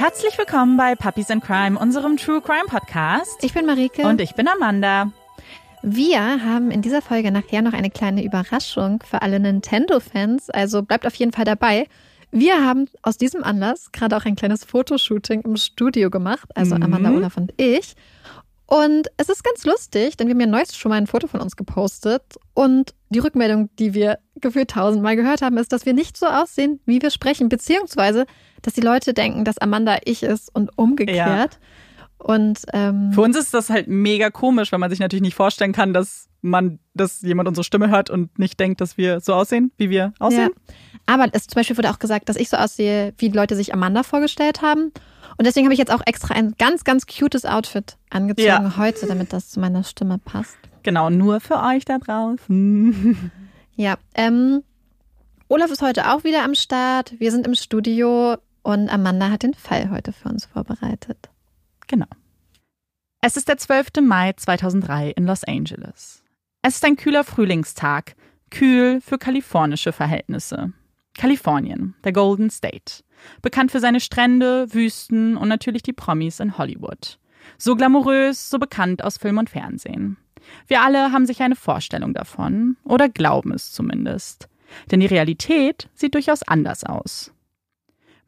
Herzlich willkommen bei Puppies and Crime, unserem True Crime Podcast. Ich bin Marike. Und ich bin Amanda. Wir haben in dieser Folge nachher noch eine kleine Überraschung für alle Nintendo-Fans, also bleibt auf jeden Fall dabei. Wir haben aus diesem Anlass gerade auch ein kleines Fotoshooting im Studio gemacht, also mhm. Amanda, Olaf und ich. Und es ist ganz lustig, denn wir haben ja neuest schon mal ein Foto von uns gepostet. Und die Rückmeldung, die wir gefühlt tausendmal gehört haben, ist, dass wir nicht so aussehen, wie wir sprechen, beziehungsweise, dass die Leute denken, dass Amanda ich ist und umgekehrt. Ja. Und ähm, für uns ist das halt mega komisch, weil man sich natürlich nicht vorstellen kann, dass man, dass jemand unsere Stimme hört und nicht denkt, dass wir so aussehen, wie wir aussehen. Ja. Aber es zum Beispiel wurde auch gesagt, dass ich so aussehe, wie die Leute sich Amanda vorgestellt haben. Und deswegen habe ich jetzt auch extra ein ganz, ganz cutes Outfit angezogen ja. heute, damit das zu meiner Stimme passt. Genau, nur für euch da draußen. ja, ähm, Olaf ist heute auch wieder am Start. Wir sind im Studio und Amanda hat den Fall heute für uns vorbereitet. Genau. Es ist der 12. Mai 2003 in Los Angeles. Es ist ein kühler Frühlingstag, kühl für kalifornische Verhältnisse. Kalifornien, der Golden State. Bekannt für seine Strände, Wüsten und natürlich die Promis in Hollywood. So glamourös, so bekannt aus Film und Fernsehen. Wir alle haben sich eine Vorstellung davon, oder glauben es zumindest. Denn die Realität sieht durchaus anders aus.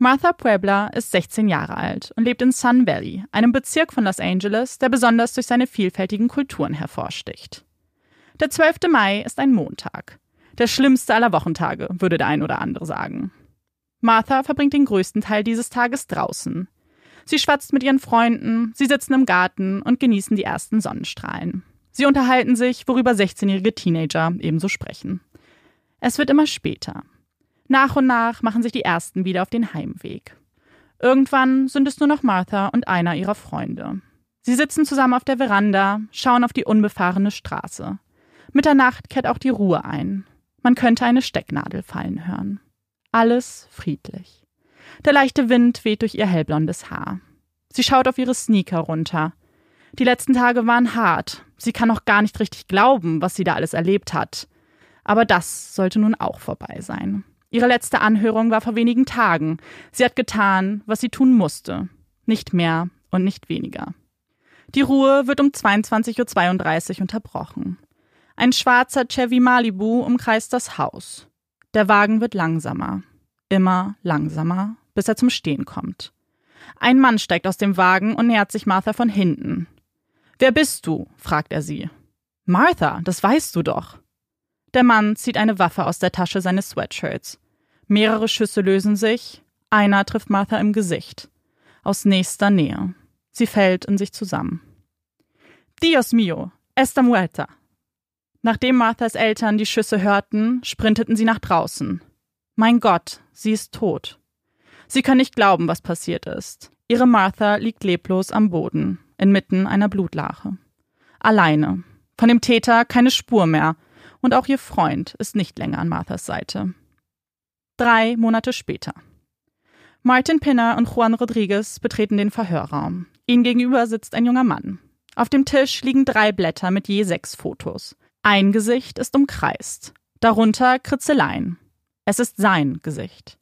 Martha Puebla ist 16 Jahre alt und lebt in Sun Valley, einem Bezirk von Los Angeles, der besonders durch seine vielfältigen Kulturen hervorsticht. Der 12. Mai ist ein Montag. Der schlimmste aller Wochentage, würde der ein oder andere sagen. Martha verbringt den größten Teil dieses Tages draußen. Sie schwatzt mit ihren Freunden, sie sitzen im Garten und genießen die ersten Sonnenstrahlen. Sie unterhalten sich, worüber 16-jährige Teenager ebenso sprechen. Es wird immer später. Nach und nach machen sich die ersten wieder auf den Heimweg. Irgendwann sind es nur noch Martha und einer ihrer Freunde. Sie sitzen zusammen auf der Veranda, schauen auf die unbefahrene Straße. Mitternacht kehrt auch die Ruhe ein. Man könnte eine Stecknadel fallen hören. Alles friedlich. Der leichte Wind weht durch ihr hellblondes Haar. Sie schaut auf ihre Sneaker runter. Die letzten Tage waren hart. Sie kann noch gar nicht richtig glauben, was sie da alles erlebt hat. Aber das sollte nun auch vorbei sein. Ihre letzte Anhörung war vor wenigen Tagen. Sie hat getan, was sie tun musste. Nicht mehr und nicht weniger. Die Ruhe wird um 22.32 Uhr unterbrochen. Ein schwarzer Chevy Malibu umkreist das Haus. Der Wagen wird langsamer, immer langsamer, bis er zum Stehen kommt. Ein Mann steigt aus dem Wagen und nähert sich Martha von hinten. Wer bist du? fragt er sie. Martha, das weißt du doch. Der Mann zieht eine Waffe aus der Tasche seines Sweatshirts. Mehrere Schüsse lösen sich, einer trifft Martha im Gesicht. Aus nächster Nähe. Sie fällt in sich zusammen. Dios mio, esta muerta, Nachdem Marthas Eltern die Schüsse hörten, sprinteten sie nach draußen. Mein Gott, sie ist tot. Sie können nicht glauben, was passiert ist. Ihre Martha liegt leblos am Boden, inmitten einer Blutlache. Alleine. Von dem Täter keine Spur mehr. Und auch ihr Freund ist nicht länger an Marthas Seite. Drei Monate später. Martin Pinner und Juan Rodriguez betreten den Verhörraum. Ihnen gegenüber sitzt ein junger Mann. Auf dem Tisch liegen drei Blätter mit je sechs Fotos. Ein Gesicht ist umkreist, darunter Kritzeleien. Es ist sein Gesicht.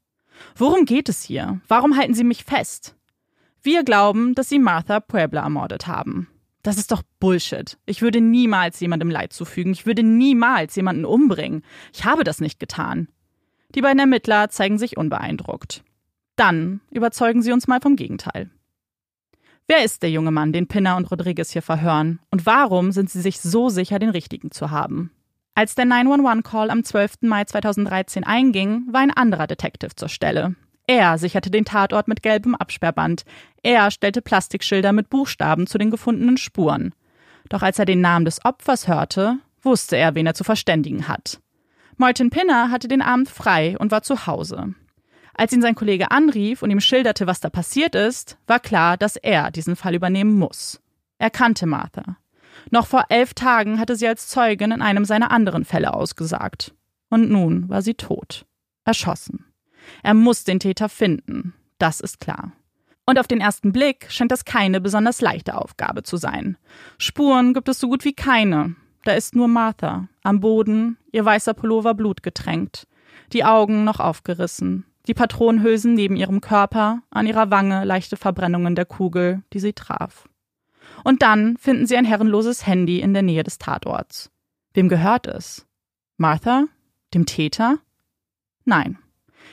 Worum geht es hier? Warum halten Sie mich fest? Wir glauben, dass Sie Martha Puebla ermordet haben. Das ist doch Bullshit. Ich würde niemals jemandem Leid zufügen. Ich würde niemals jemanden umbringen. Ich habe das nicht getan. Die beiden Ermittler zeigen sich unbeeindruckt. Dann überzeugen sie uns mal vom Gegenteil. Wer ist der junge Mann, den Pinner und Rodriguez hier verhören? Und warum sind sie sich so sicher, den richtigen zu haben? Als der 911-Call am 12. Mai 2013 einging, war ein anderer Detective zur Stelle. Er sicherte den Tatort mit gelbem Absperrband. Er stellte Plastikschilder mit Buchstaben zu den gefundenen Spuren. Doch als er den Namen des Opfers hörte, wusste er, wen er zu verständigen hat. Martin Pinner hatte den Abend frei und war zu Hause. Als ihn sein Kollege anrief und ihm schilderte, was da passiert ist, war klar, dass er diesen Fall übernehmen muss. Er kannte Martha. Noch vor elf Tagen hatte sie als Zeugin in einem seiner anderen Fälle ausgesagt. Und nun war sie tot. Erschossen. Er muss den Täter finden. Das ist klar. Und auf den ersten Blick scheint das keine besonders leichte Aufgabe zu sein. Spuren gibt es so gut wie keine. Da ist nur Martha, am Boden, ihr weißer Pullover blutgetränkt, die Augen noch aufgerissen, Die Patronenhülsen neben ihrem Körper, an ihrer Wange leichte Verbrennungen der Kugel, die sie traf. Und dann finden sie ein herrenloses Handy in der Nähe des Tatorts. Wem gehört es? Martha? Dem Täter? Nein.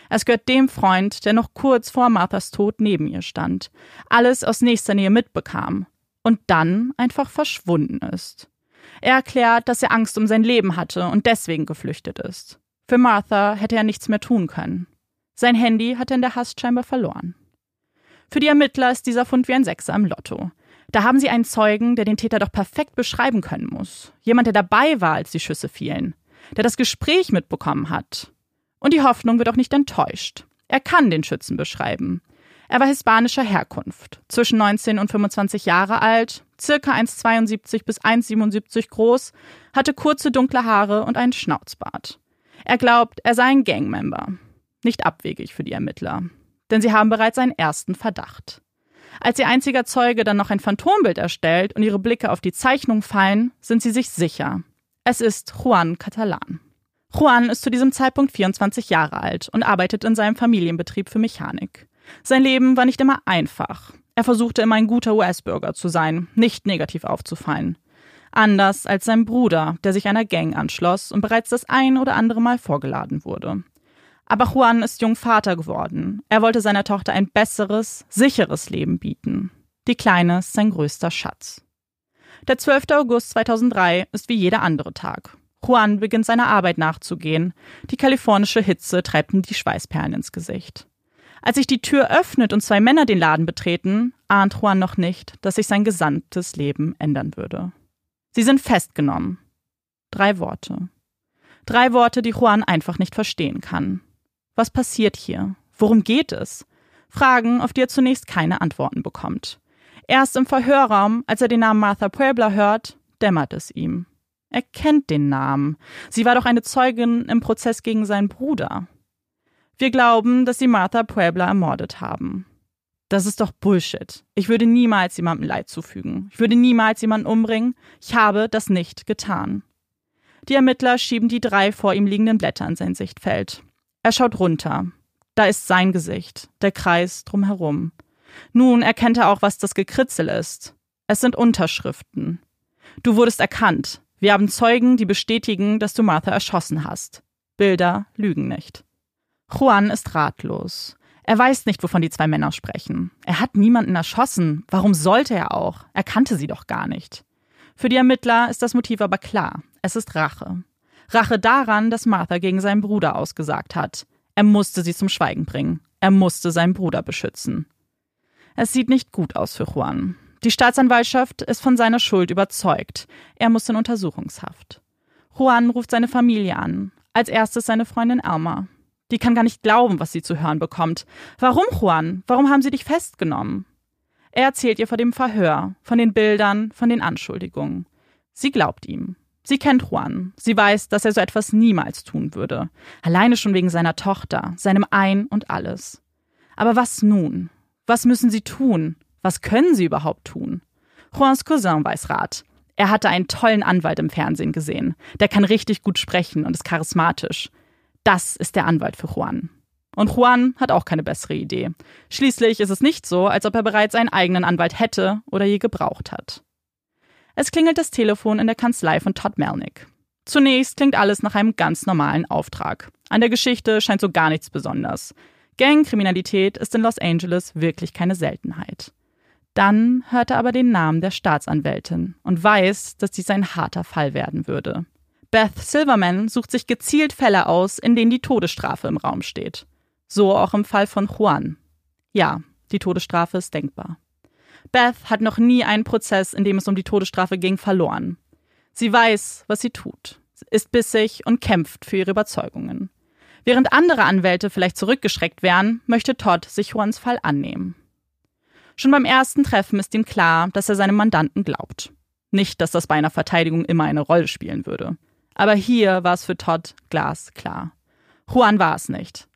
Es gehört dem Freund, der noch kurz vor Marthas Tod neben ihr stand, alles aus nächster Nähe mitbekam und dann einfach verschwunden ist. Er erklärt, dass er Angst um sein Leben hatte und deswegen geflüchtet ist. Für Martha hätte er nichts mehr tun können. Sein Handy hat er in der Hast scheinbar verloren. Für die Ermittler ist dieser Fund wie ein Sechser im Lotto. Da haben sie einen Zeugen, der den Täter doch perfekt beschreiben können muss. Jemand, der dabei war, als die Schüsse fielen. Der das Gespräch mitbekommen hat. Und die Hoffnung wird auch nicht enttäuscht. Er kann den Schützen beschreiben. Er war hispanischer Herkunft, zwischen 19 und 25 Jahre alt, circa 1,72 bis 1,77 groß, hatte kurze dunkle Haare und einen Schnauzbart. Er glaubt, er sei ein Gangmember. Nicht abwegig für die Ermittler, denn sie haben bereits einen ersten Verdacht. Als ihr einziger Zeuge dann noch ein Phantombild erstellt und ihre Blicke auf die Zeichnung fallen, sind sie sich sicher. Es ist Juan Catalan. Juan ist zu diesem Zeitpunkt 24 Jahre alt und arbeitet in seinem Familienbetrieb für Mechanik. Sein Leben war nicht immer einfach. Er versuchte immer ein guter US-Bürger zu sein, nicht negativ aufzufallen. Anders als sein Bruder, der sich einer Gang anschloss und bereits das ein oder andere Mal vorgeladen wurde. Aber Juan ist jung Vater geworden. Er wollte seiner Tochter ein besseres, sicheres Leben bieten. Die Kleine ist sein größter Schatz. Der 12. August 2003 ist wie jeder andere Tag. Juan beginnt seiner Arbeit nachzugehen. Die kalifornische Hitze treibt ihm die Schweißperlen ins Gesicht. Als sich die Tür öffnet und zwei Männer den Laden betreten, ahnt Juan noch nicht, dass sich sein gesamtes Leben ändern würde. Sie sind festgenommen. Drei Worte. Drei Worte, die Juan einfach nicht verstehen kann. Was passiert hier? Worum geht es? Fragen, auf die er zunächst keine Antworten bekommt. Erst im Verhörraum, als er den Namen Martha Puebla hört, dämmert es ihm. Er kennt den Namen. Sie war doch eine Zeugin im Prozess gegen seinen Bruder. Wir glauben, dass sie Martha Puebla ermordet haben. Das ist doch Bullshit. Ich würde niemals jemandem Leid zufügen. Ich würde niemals jemanden umbringen. Ich habe das nicht getan. Die Ermittler schieben die drei vor ihm liegenden Blätter in sein Sichtfeld. Er schaut runter. Da ist sein Gesicht, der Kreis drumherum. Nun erkennt er auch, was das Gekritzel ist. Es sind Unterschriften. Du wurdest erkannt. Wir haben Zeugen, die bestätigen, dass du Martha erschossen hast. Bilder lügen nicht. Juan ist ratlos. Er weiß nicht, wovon die zwei Männer sprechen. Er hat niemanden erschossen. Warum sollte er auch? Er kannte sie doch gar nicht. Für die Ermittler ist das Motiv aber klar. Es ist Rache. Rache daran, dass Martha gegen seinen Bruder ausgesagt hat. Er musste sie zum Schweigen bringen. Er musste seinen Bruder beschützen. Es sieht nicht gut aus für Juan. Die Staatsanwaltschaft ist von seiner Schuld überzeugt. Er muss in Untersuchungshaft. Juan ruft seine Familie an. Als erstes seine Freundin Alma. Die kann gar nicht glauben, was sie zu hören bekommt. Warum, Juan? Warum haben sie dich festgenommen? Er erzählt ihr vor dem Verhör, von den Bildern, von den Anschuldigungen. Sie glaubt ihm. Sie kennt Juan. Sie weiß, dass er so etwas niemals tun würde. Alleine schon wegen seiner Tochter, seinem Ein und alles. Aber was nun? Was müssen sie tun? Was können sie überhaupt tun? Juans Cousin weiß Rat. Er hatte einen tollen Anwalt im Fernsehen gesehen. Der kann richtig gut sprechen und ist charismatisch. Das ist der Anwalt für Juan. Und Juan hat auch keine bessere Idee. Schließlich ist es nicht so, als ob er bereits einen eigenen Anwalt hätte oder je gebraucht hat. Es klingelt das Telefon in der Kanzlei von Todd Melnick. Zunächst klingt alles nach einem ganz normalen Auftrag. An der Geschichte scheint so gar nichts besonders. Gangkriminalität ist in Los Angeles wirklich keine Seltenheit. Dann hört er aber den Namen der Staatsanwältin und weiß, dass dies ein harter Fall werden würde. Beth Silverman sucht sich gezielt Fälle aus, in denen die Todesstrafe im Raum steht. So auch im Fall von Juan. Ja, die Todesstrafe ist denkbar. Beth hat noch nie einen Prozess, in dem es um die Todesstrafe ging, verloren. Sie weiß, was sie tut, ist bissig und kämpft für ihre Überzeugungen. Während andere Anwälte vielleicht zurückgeschreckt wären, möchte Todd sich Juans Fall annehmen. Schon beim ersten Treffen ist ihm klar, dass er seinem Mandanten glaubt. Nicht, dass das bei einer Verteidigung immer eine Rolle spielen würde. Aber hier war es für Todd glasklar. Juan war es nicht.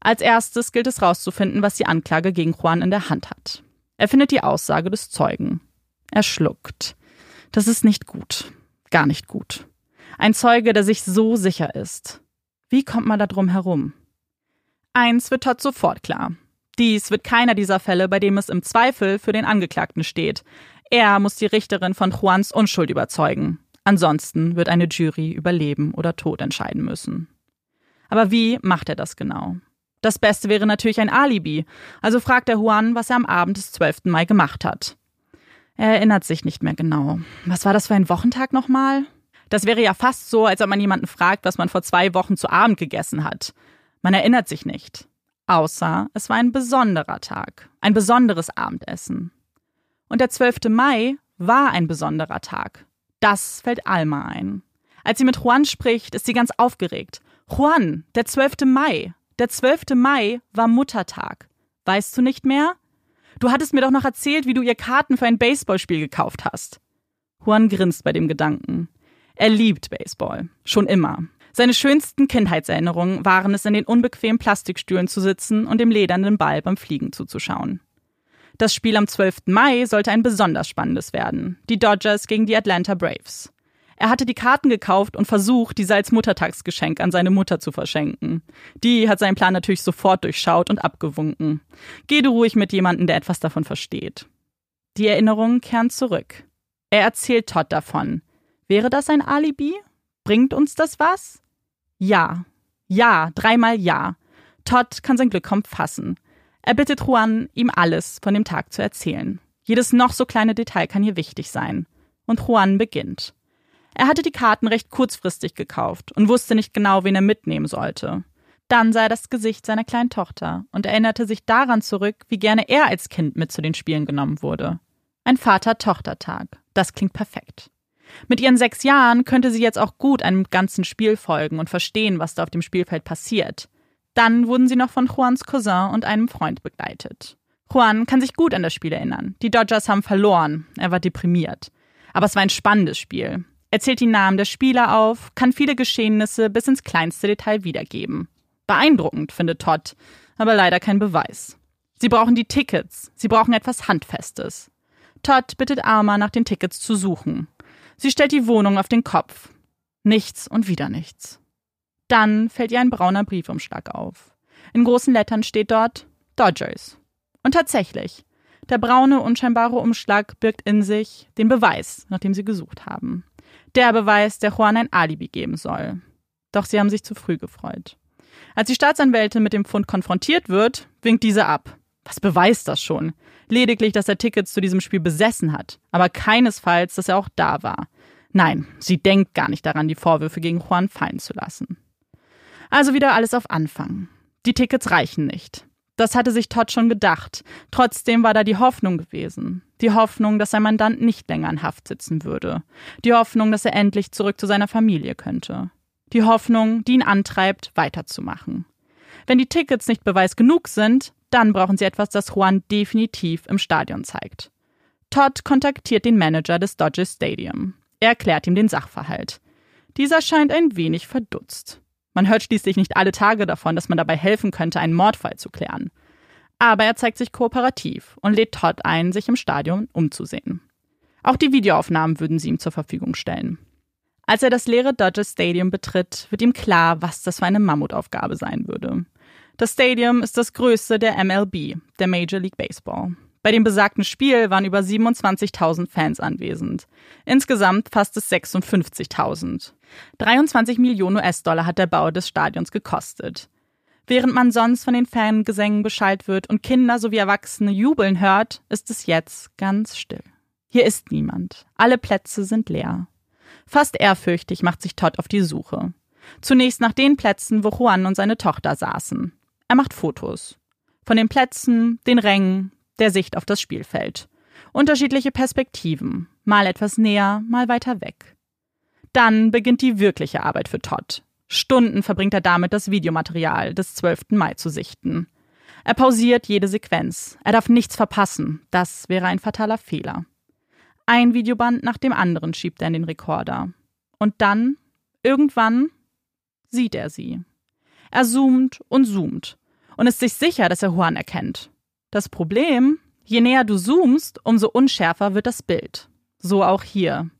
Als erstes gilt es herauszufinden, was die Anklage gegen Juan in der Hand hat. Er findet die Aussage des Zeugen. Er schluckt. Das ist nicht gut. Gar nicht gut. Ein Zeuge, der sich so sicher ist. Wie kommt man da drum herum? Eins wird Todd sofort klar. Dies wird keiner dieser Fälle, bei dem es im Zweifel für den Angeklagten steht. Er muss die Richterin von Juans Unschuld überzeugen. Ansonsten wird eine Jury über Leben oder Tod entscheiden müssen. Aber wie macht er das genau? Das Beste wäre natürlich ein Alibi, also fragt er Juan, was er am Abend des 12. Mai gemacht hat. Er erinnert sich nicht mehr genau. Was war das für ein Wochentag nochmal? Das wäre ja fast so, als ob man jemanden fragt, was man vor zwei Wochen zu Abend gegessen hat. Man erinnert sich nicht. Außer es war ein besonderer Tag, ein besonderes Abendessen. Und der 12. Mai war ein besonderer Tag. Das fällt Alma ein. Als sie mit Juan spricht, ist sie ganz aufgeregt. Juan, der 12. Mai. Der 12. Mai war Muttertag. Weißt du nicht mehr? Du hattest mir doch noch erzählt, wie du ihr Karten für ein Baseballspiel gekauft hast. Juan grinst bei dem Gedanken. Er liebt Baseball. Schon immer. Seine schönsten Kindheitserinnerungen waren es, in den unbequemen Plastikstühlen zu sitzen und dem ledernden Ball beim Fliegen zuzuschauen. Das Spiel am 12. Mai sollte ein besonders spannendes werden. Die Dodgers gegen die Atlanta Braves. Er hatte die Karten gekauft und versucht, diese als Muttertagsgeschenk an seine Mutter zu verschenken. Die hat seinen Plan natürlich sofort durchschaut und abgewunken. Geh du ruhig mit jemandem, der etwas davon versteht. Die Erinnerungen kehren zurück. Er erzählt Todd davon. Wäre das ein Alibi? Bringt uns das was? Ja. Ja, dreimal ja. Todd kann sein Glück kaum fassen. Er bittet Juan, ihm alles von dem Tag zu erzählen. Jedes noch so kleine Detail kann hier wichtig sein. Und Juan beginnt. Er hatte die Karten recht kurzfristig gekauft und wusste nicht genau, wen er mitnehmen sollte. Dann sah er das Gesicht seiner kleinen Tochter und erinnerte sich daran zurück, wie gerne er als Kind mit zu den Spielen genommen wurde. Ein Vater-Tochter-Tag. Das klingt perfekt. Mit ihren sechs Jahren könnte sie jetzt auch gut einem ganzen Spiel folgen und verstehen, was da auf dem Spielfeld passiert. Dann wurden sie noch von Juans Cousin und einem Freund begleitet. Juan kann sich gut an das Spiel erinnern. Die Dodgers haben verloren. Er war deprimiert. Aber es war ein spannendes Spiel. Er zählt die Namen der Spieler auf, kann viele Geschehnisse bis ins kleinste Detail wiedergeben. Beeindruckend, findet Todd, aber leider kein Beweis. Sie brauchen die Tickets. Sie brauchen etwas Handfestes. Todd bittet Arma, nach den Tickets zu suchen. Sie stellt die Wohnung auf den Kopf. Nichts und wieder nichts. Dann fällt ihr ein brauner Briefumschlag auf. In großen Lettern steht dort Dodgers. Und tatsächlich, der braune, unscheinbare Umschlag birgt in sich den Beweis, nach dem sie gesucht haben. Der Beweis, der Juan ein Alibi geben soll. Doch sie haben sich zu früh gefreut. Als die Staatsanwältin mit dem Fund konfrontiert wird, winkt diese ab. Was beweist das schon? Lediglich, dass er Tickets zu diesem Spiel besessen hat, aber keinesfalls, dass er auch da war. Nein, sie denkt gar nicht daran, die Vorwürfe gegen Juan fallen zu lassen. Also wieder alles auf Anfang. Die Tickets reichen nicht. Das hatte sich Todd schon gedacht. Trotzdem war da die Hoffnung gewesen. Die Hoffnung, dass sein Mandant nicht länger in Haft sitzen würde. Die Hoffnung, dass er endlich zurück zu seiner Familie könnte. Die Hoffnung, die ihn antreibt, weiterzumachen. Wenn die Tickets nicht Beweis genug sind, dann brauchen sie etwas, das Juan definitiv im Stadion zeigt. Todd kontaktiert den Manager des Dodgers Stadium. Er erklärt ihm den Sachverhalt. Dieser scheint ein wenig verdutzt. Man hört schließlich nicht alle Tage davon, dass man dabei helfen könnte, einen Mordfall zu klären. Aber er zeigt sich kooperativ und lädt Todd ein, sich im Stadion umzusehen. Auch die Videoaufnahmen würden sie ihm zur Verfügung stellen. Als er das leere Dodgers Stadium betritt, wird ihm klar, was das für eine Mammutaufgabe sein würde. Das Stadium ist das größte der MLB, der Major League Baseball. Bei dem besagten Spiel waren über 27.000 Fans anwesend. Insgesamt fast es 56.000. 23 Millionen US-Dollar hat der Bau des Stadions gekostet. Während man sonst von den Fangesängen Bescheid wird und Kinder sowie Erwachsene jubeln hört, ist es jetzt ganz still. Hier ist niemand. Alle Plätze sind leer. Fast ehrfürchtig macht sich Todd auf die Suche. Zunächst nach den Plätzen, wo Juan und seine Tochter saßen. Er macht Fotos. Von den Plätzen, den Rängen, der Sicht auf das Spielfeld. Unterschiedliche Perspektiven, mal etwas näher, mal weiter weg. Dann beginnt die wirkliche Arbeit für Todd. Stunden verbringt er damit, das Videomaterial des 12. Mai zu sichten. Er pausiert jede Sequenz. Er darf nichts verpassen. Das wäre ein fataler Fehler. Ein Videoband nach dem anderen schiebt er in den Rekorder. Und dann, irgendwann, sieht er sie. Er zoomt und zoomt und ist sich sicher, dass er Juan erkennt. Das Problem, je näher du zoomst, umso unschärfer wird das Bild. So auch hier.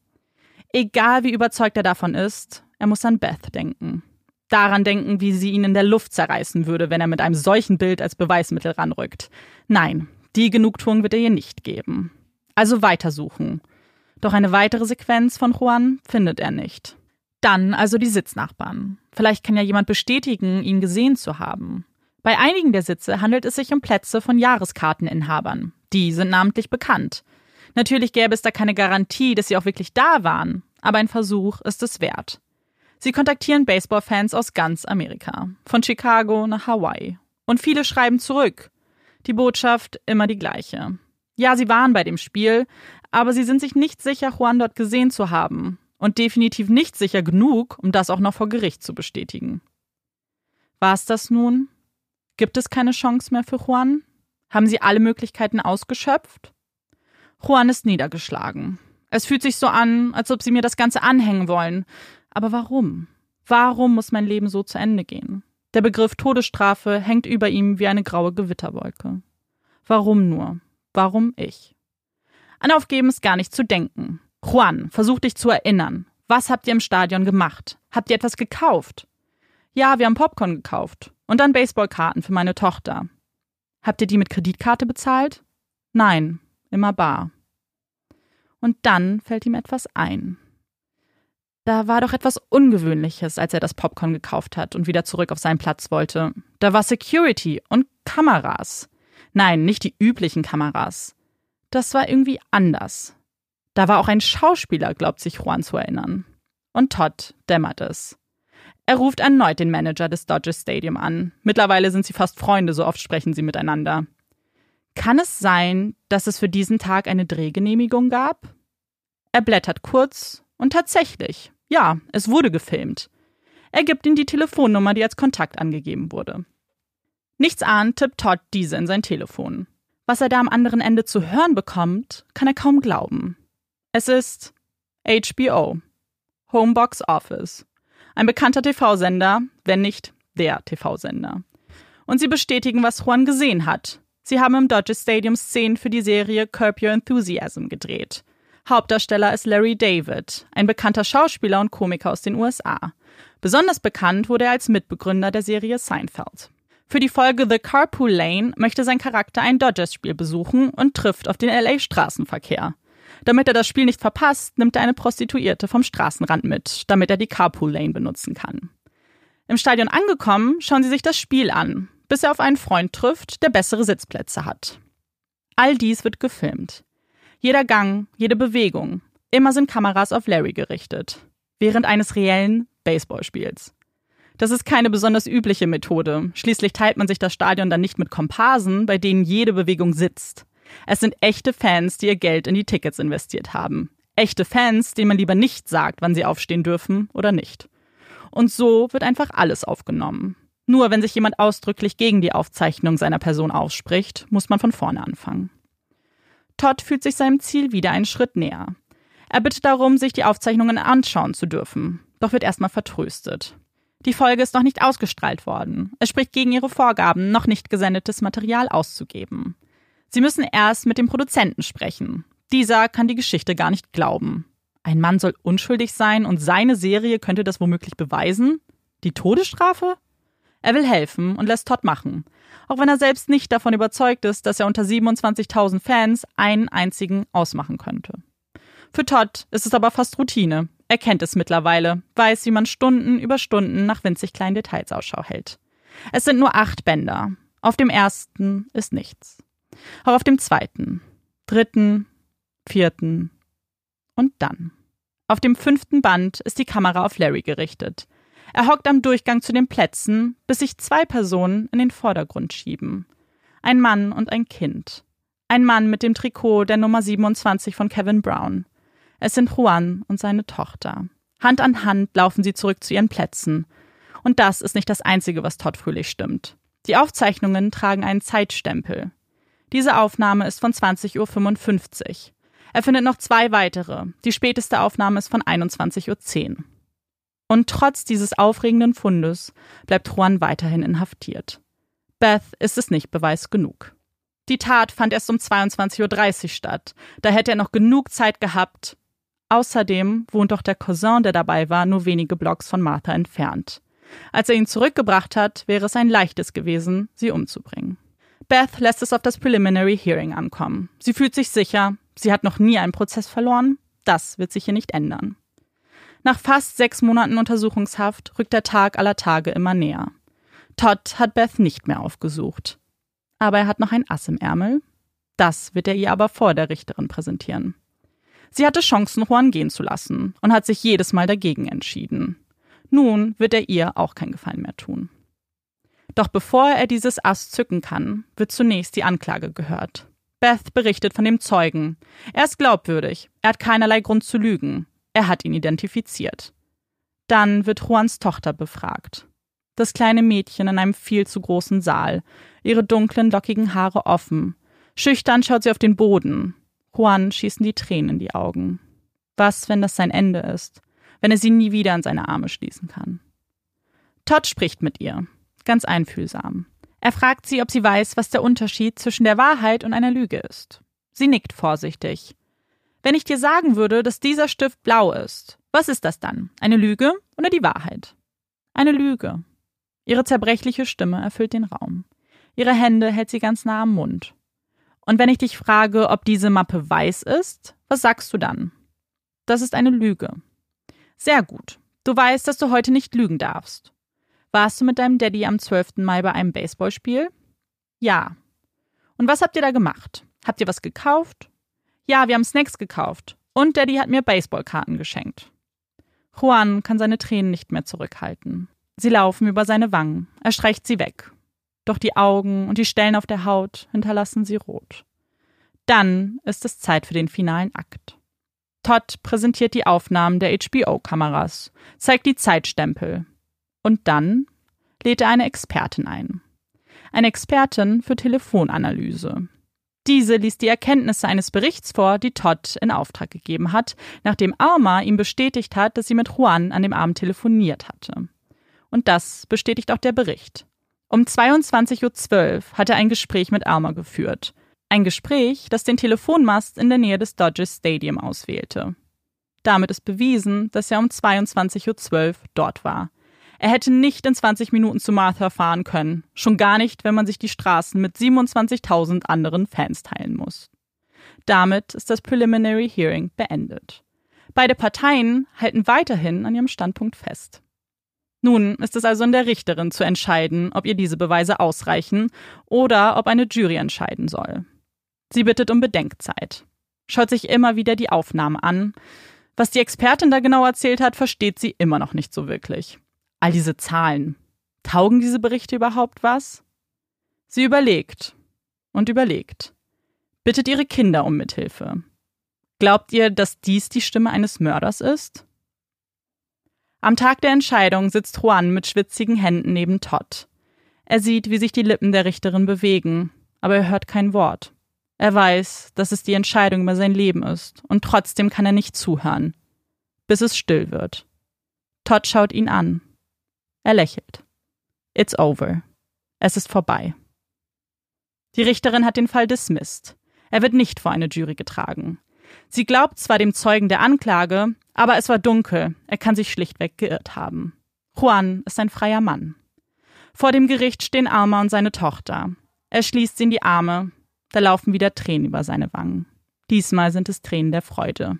Egal wie überzeugt er davon ist, er muss an Beth denken. Daran denken, wie sie ihn in der Luft zerreißen würde, wenn er mit einem solchen Bild als Beweismittel ranrückt. Nein, die Genugtuung wird er ihr nicht geben. Also weitersuchen. Doch eine weitere Sequenz von Juan findet er nicht. Dann also die Sitznachbarn. Vielleicht kann ja jemand bestätigen, ihn gesehen zu haben. Bei einigen der Sitze handelt es sich um Plätze von Jahreskarteninhabern. Die sind namentlich bekannt. Natürlich gäbe es da keine Garantie, dass sie auch wirklich da waren, aber ein Versuch ist es wert. Sie kontaktieren Baseballfans aus ganz Amerika, von Chicago nach Hawaii. Und viele schreiben zurück. Die Botschaft immer die gleiche. Ja, sie waren bei dem Spiel, aber sie sind sich nicht sicher, Juan dort gesehen zu haben und definitiv nicht sicher genug, um das auch noch vor Gericht zu bestätigen. War es das nun? Gibt es keine Chance mehr für Juan? Haben sie alle Möglichkeiten ausgeschöpft? Juan ist niedergeschlagen. Es fühlt sich so an, als ob sie mir das Ganze anhängen wollen. Aber warum? Warum muss mein Leben so zu Ende gehen? Der Begriff Todesstrafe hängt über ihm wie eine graue Gewitterwolke. Warum nur? Warum ich? An Aufgeben ist gar nicht zu denken. Juan, versuch dich zu erinnern. Was habt ihr im Stadion gemacht? Habt ihr etwas gekauft? Ja, wir haben Popcorn gekauft. Und dann Baseballkarten für meine Tochter. Habt ihr die mit Kreditkarte bezahlt? Nein, immer bar. Und dann fällt ihm etwas ein. Da war doch etwas Ungewöhnliches, als er das Popcorn gekauft hat und wieder zurück auf seinen Platz wollte. Da war Security und Kameras. Nein, nicht die üblichen Kameras. Das war irgendwie anders. Da war auch ein Schauspieler, glaubt sich Juan zu erinnern. Und Todd dämmert es. Er ruft erneut den Manager des Dodgers Stadium an. Mittlerweile sind sie fast Freunde, so oft sprechen sie miteinander. Kann es sein, dass es für diesen Tag eine Drehgenehmigung gab? Er blättert kurz und tatsächlich, ja, es wurde gefilmt. Er gibt ihm die Telefonnummer, die als Kontakt angegeben wurde. Nichts ahnt, tippt Todd diese in sein Telefon. Was er da am anderen Ende zu hören bekommt, kann er kaum glauben. Es ist HBO, Homebox Office, ein bekannter TV-Sender, wenn nicht der TV-Sender. Und sie bestätigen, was Juan gesehen hat. Sie haben im Dodger Stadium Szenen für die Serie Curb Your Enthusiasm gedreht. Hauptdarsteller ist Larry David, ein bekannter Schauspieler und Komiker aus den USA. Besonders bekannt wurde er als Mitbegründer der Serie Seinfeld. Für die Folge The Carpool Lane möchte sein Charakter ein Dodgers-Spiel besuchen und trifft auf den LA-Straßenverkehr. Damit er das Spiel nicht verpasst, nimmt er eine Prostituierte vom Straßenrand mit, damit er die Carpool Lane benutzen kann. Im Stadion angekommen, schauen sie sich das Spiel an, bis er auf einen Freund trifft, der bessere Sitzplätze hat. All dies wird gefilmt. Jeder Gang, jede Bewegung, immer sind Kameras auf Larry gerichtet. Während eines reellen Baseballspiels. Das ist keine besonders übliche Methode. Schließlich teilt man sich das Stadion dann nicht mit Komparsen, bei denen jede Bewegung sitzt. Es sind echte Fans, die ihr Geld in die Tickets investiert haben. Echte Fans, denen man lieber nicht sagt, wann sie aufstehen dürfen oder nicht. Und so wird einfach alles aufgenommen. Nur wenn sich jemand ausdrücklich gegen die Aufzeichnung seiner Person ausspricht, muss man von vorne anfangen. Todd fühlt sich seinem Ziel wieder einen Schritt näher. Er bittet darum, sich die Aufzeichnungen anschauen zu dürfen, doch wird erstmal vertröstet. Die Folge ist noch nicht ausgestrahlt worden. Es spricht gegen ihre Vorgaben, noch nicht gesendetes Material auszugeben. Sie müssen erst mit dem Produzenten sprechen. Dieser kann die Geschichte gar nicht glauben. Ein Mann soll unschuldig sein und seine Serie könnte das womöglich beweisen? Die Todesstrafe? Er will helfen und lässt Todd machen. Auch wenn er selbst nicht davon überzeugt ist, dass er unter 27.000 Fans einen einzigen ausmachen könnte. Für Todd ist es aber fast Routine. Er kennt es mittlerweile, weiß, wie man Stunden über Stunden nach winzig kleinen Details Ausschau hält. Es sind nur acht Bänder. Auf dem ersten ist nichts. Auch auf dem zweiten, dritten, vierten und dann. Auf dem fünften Band ist die Kamera auf Larry gerichtet. Er hockt am Durchgang zu den Plätzen, bis sich zwei Personen in den Vordergrund schieben. Ein Mann und ein Kind. Ein Mann mit dem Trikot der Nummer 27 von Kevin Brown. Es sind Juan und seine Tochter. Hand an Hand laufen sie zurück zu ihren Plätzen. Und das ist nicht das Einzige, was Todd Fröhlich stimmt. Die Aufzeichnungen tragen einen Zeitstempel. Diese Aufnahme ist von 20.55 Uhr. Er findet noch zwei weitere. Die späteste Aufnahme ist von 21.10 Uhr. Und trotz dieses aufregenden Fundes bleibt Juan weiterhin inhaftiert. Beth ist es nicht Beweis genug. Die Tat fand erst um 22.30 Uhr statt. Da hätte er noch genug Zeit gehabt. Außerdem wohnt doch der Cousin, der dabei war, nur wenige Blocks von Martha entfernt. Als er ihn zurückgebracht hat, wäre es ein leichtes gewesen, sie umzubringen. Beth lässt es auf das Preliminary Hearing ankommen. Sie fühlt sich sicher, sie hat noch nie einen Prozess verloren, das wird sich hier nicht ändern. Nach fast sechs Monaten Untersuchungshaft rückt der Tag aller Tage immer näher. Todd hat Beth nicht mehr aufgesucht. Aber er hat noch ein Ass im Ärmel. Das wird er ihr aber vor der Richterin präsentieren. Sie hatte Chancen, Juan gehen zu lassen und hat sich jedes Mal dagegen entschieden. Nun wird er ihr auch keinen Gefallen mehr tun. Doch bevor er dieses Ass zücken kann, wird zunächst die Anklage gehört. Beth berichtet von dem Zeugen. Er ist glaubwürdig, er hat keinerlei Grund zu lügen, er hat ihn identifiziert. Dann wird Juans Tochter befragt. Das kleine Mädchen in einem viel zu großen Saal, ihre dunklen, lockigen Haare offen. Schüchtern schaut sie auf den Boden. Juan schießen die Tränen in die Augen. Was, wenn das sein Ende ist? Wenn er sie nie wieder in seine Arme schließen kann? Todd spricht mit ihr. Ganz einfühlsam. Er fragt sie, ob sie weiß, was der Unterschied zwischen der Wahrheit und einer Lüge ist. Sie nickt vorsichtig. Wenn ich dir sagen würde, dass dieser Stift blau ist, was ist das dann? Eine Lüge oder die Wahrheit? Eine Lüge. Ihre zerbrechliche Stimme erfüllt den Raum. Ihre Hände hält sie ganz nah am Mund. Und wenn ich dich frage, ob diese Mappe weiß ist, was sagst du dann? Das ist eine Lüge. Sehr gut. Du weißt, dass du heute nicht lügen darfst. Warst du mit deinem Daddy am 12. Mai bei einem Baseballspiel? Ja. Und was habt ihr da gemacht? Habt ihr was gekauft? Ja, wir haben Snacks gekauft. Und Daddy hat mir Baseballkarten geschenkt. Juan kann seine Tränen nicht mehr zurückhalten. Sie laufen über seine Wangen. Er streicht sie weg doch die Augen und die Stellen auf der Haut hinterlassen sie rot. Dann ist es Zeit für den finalen Akt. Todd präsentiert die Aufnahmen der HBO-Kameras, zeigt die Zeitstempel. Und dann lädt er eine Expertin ein. Eine Expertin für Telefonanalyse. Diese liest die Erkenntnisse eines Berichts vor, die Todd in Auftrag gegeben hat, nachdem Alma ihm bestätigt hat, dass sie mit Juan an dem Abend telefoniert hatte. Und das bestätigt auch der Bericht. Um 22.12 Uhr hat er ein Gespräch mit Alma geführt. Ein Gespräch, das den Telefonmast in der Nähe des Dodgers Stadium auswählte. Damit ist bewiesen, dass er um 22.12 Uhr dort war. Er hätte nicht in 20 Minuten zu Martha fahren können, schon gar nicht, wenn man sich die Straßen mit 27.000 anderen Fans teilen muss. Damit ist das Preliminary Hearing beendet. Beide Parteien halten weiterhin an ihrem Standpunkt fest. Nun ist es also an der Richterin zu entscheiden, ob ihr diese Beweise ausreichen oder ob eine Jury entscheiden soll. Sie bittet um Bedenkzeit, schaut sich immer wieder die Aufnahme an. Was die Expertin da genau erzählt hat, versteht sie immer noch nicht so wirklich. All diese Zahlen. Taugen diese Berichte überhaupt was? Sie überlegt und überlegt. Bittet ihre Kinder um Mithilfe. Glaubt ihr, dass dies die Stimme eines Mörders ist? Am Tag der Entscheidung sitzt Juan mit schwitzigen Händen neben Todd. Er sieht, wie sich die Lippen der Richterin bewegen, aber er hört kein Wort. Er weiß, dass es die Entscheidung über sein Leben ist, und trotzdem kann er nicht zuhören, bis es still wird. Todd schaut ihn an. Er lächelt. It's over. Es ist vorbei. Die Richterin hat den Fall dismissed. Er wird nicht vor eine Jury getragen. Sie glaubt zwar dem Zeugen der Anklage, aber es war dunkel, er kann sich schlichtweg geirrt haben. Juan ist ein freier Mann. Vor dem Gericht stehen Alma und seine Tochter. Er schließt sie in die Arme, da laufen wieder Tränen über seine Wangen. Diesmal sind es Tränen der Freude.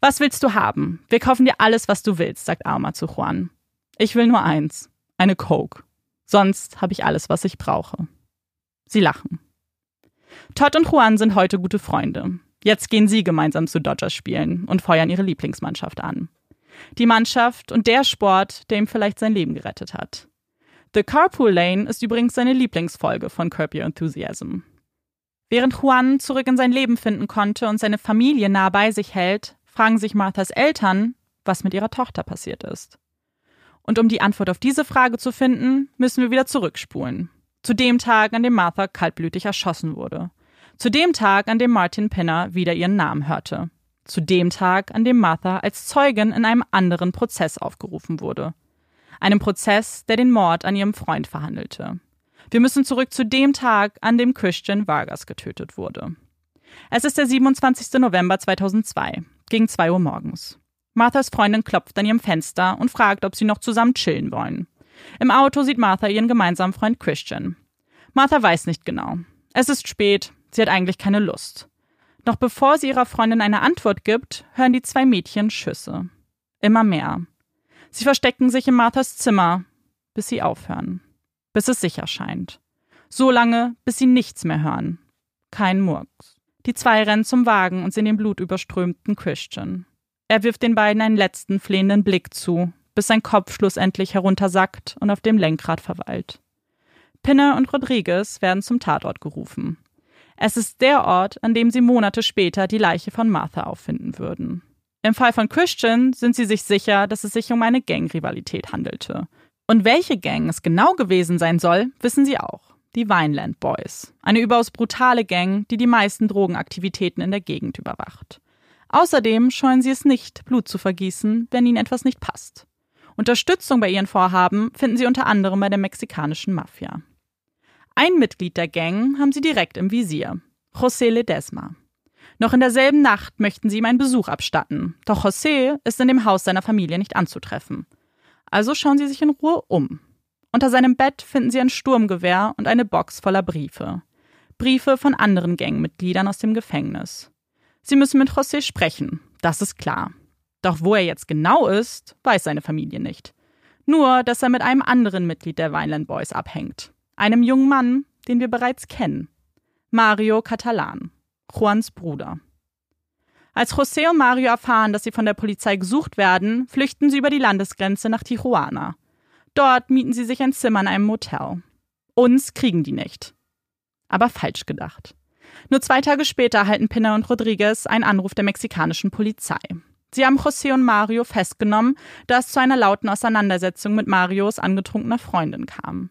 Was willst du haben? Wir kaufen dir alles, was du willst, sagt Alma zu Juan. Ich will nur eins, eine Coke. Sonst habe ich alles, was ich brauche. Sie lachen. Todd und Juan sind heute gute Freunde. Jetzt gehen sie gemeinsam zu Dodgers spielen und feuern ihre Lieblingsmannschaft an. Die Mannschaft und der Sport, der ihm vielleicht sein Leben gerettet hat. The Carpool Lane ist übrigens seine Lieblingsfolge von Curb Your Enthusiasm. Während Juan zurück in sein Leben finden konnte und seine Familie nah bei sich hält, fragen sich Marthas Eltern, was mit ihrer Tochter passiert ist. Und um die Antwort auf diese Frage zu finden, müssen wir wieder zurückspulen. Zu dem Tag, an dem Martha kaltblütig erschossen wurde. Zu dem Tag, an dem Martin Pinner wieder ihren Namen hörte. Zu dem Tag, an dem Martha als Zeugin in einem anderen Prozess aufgerufen wurde. Einem Prozess, der den Mord an ihrem Freund verhandelte. Wir müssen zurück zu dem Tag, an dem Christian Vargas getötet wurde. Es ist der 27. November 2002, gegen 2 Uhr morgens. Marthas Freundin klopft an ihrem Fenster und fragt, ob sie noch zusammen chillen wollen. Im Auto sieht Martha ihren gemeinsamen Freund Christian. Martha weiß nicht genau. Es ist spät, sie hat eigentlich keine Lust. Noch bevor sie ihrer Freundin eine Antwort gibt, hören die zwei Mädchen Schüsse. Immer mehr. Sie verstecken sich in Marthas Zimmer, bis sie aufhören. Bis es sicher scheint. So lange, bis sie nichts mehr hören. Kein Murks. Die zwei rennen zum Wagen und sehen den blutüberströmten Christian. Er wirft den beiden einen letzten flehenden Blick zu, bis sein Kopf schlussendlich heruntersackt und auf dem Lenkrad verweilt. Pinner und Rodriguez werden zum Tatort gerufen. Es ist der Ort, an dem sie Monate später die Leiche von Martha auffinden würden. Im Fall von Christian sind sie sich sicher, dass es sich um eine Gangrivalität handelte. Und welche Gang es genau gewesen sein soll, wissen sie auch. Die Vineland Boys. Eine überaus brutale Gang, die die meisten Drogenaktivitäten in der Gegend überwacht. Außerdem scheuen sie es nicht, Blut zu vergießen, wenn ihnen etwas nicht passt. Unterstützung bei ihren Vorhaben finden sie unter anderem bei der mexikanischen Mafia. Ein Mitglied der Gang haben sie direkt im Visier, José Ledesma. Noch in derselben Nacht möchten sie ihm einen Besuch abstatten, doch José ist in dem Haus seiner Familie nicht anzutreffen. Also schauen sie sich in Ruhe um. Unter seinem Bett finden sie ein Sturmgewehr und eine Box voller Briefe. Briefe von anderen Gangmitgliedern aus dem Gefängnis. Sie müssen mit José sprechen, das ist klar. Doch wo er jetzt genau ist, weiß seine Familie nicht. Nur, dass er mit einem anderen Mitglied der Vineland Boys abhängt. Einem jungen Mann, den wir bereits kennen. Mario Catalan, Juans Bruder. Als José und Mario erfahren, dass sie von der Polizei gesucht werden, flüchten sie über die Landesgrenze nach Tijuana. Dort mieten sie sich ein Zimmer in einem Motel. Uns kriegen die nicht. Aber falsch gedacht. Nur zwei Tage später erhalten Pinner und Rodriguez einen Anruf der mexikanischen Polizei. Sie haben José und Mario festgenommen, da es zu einer lauten Auseinandersetzung mit Marios angetrunkener Freundin kam.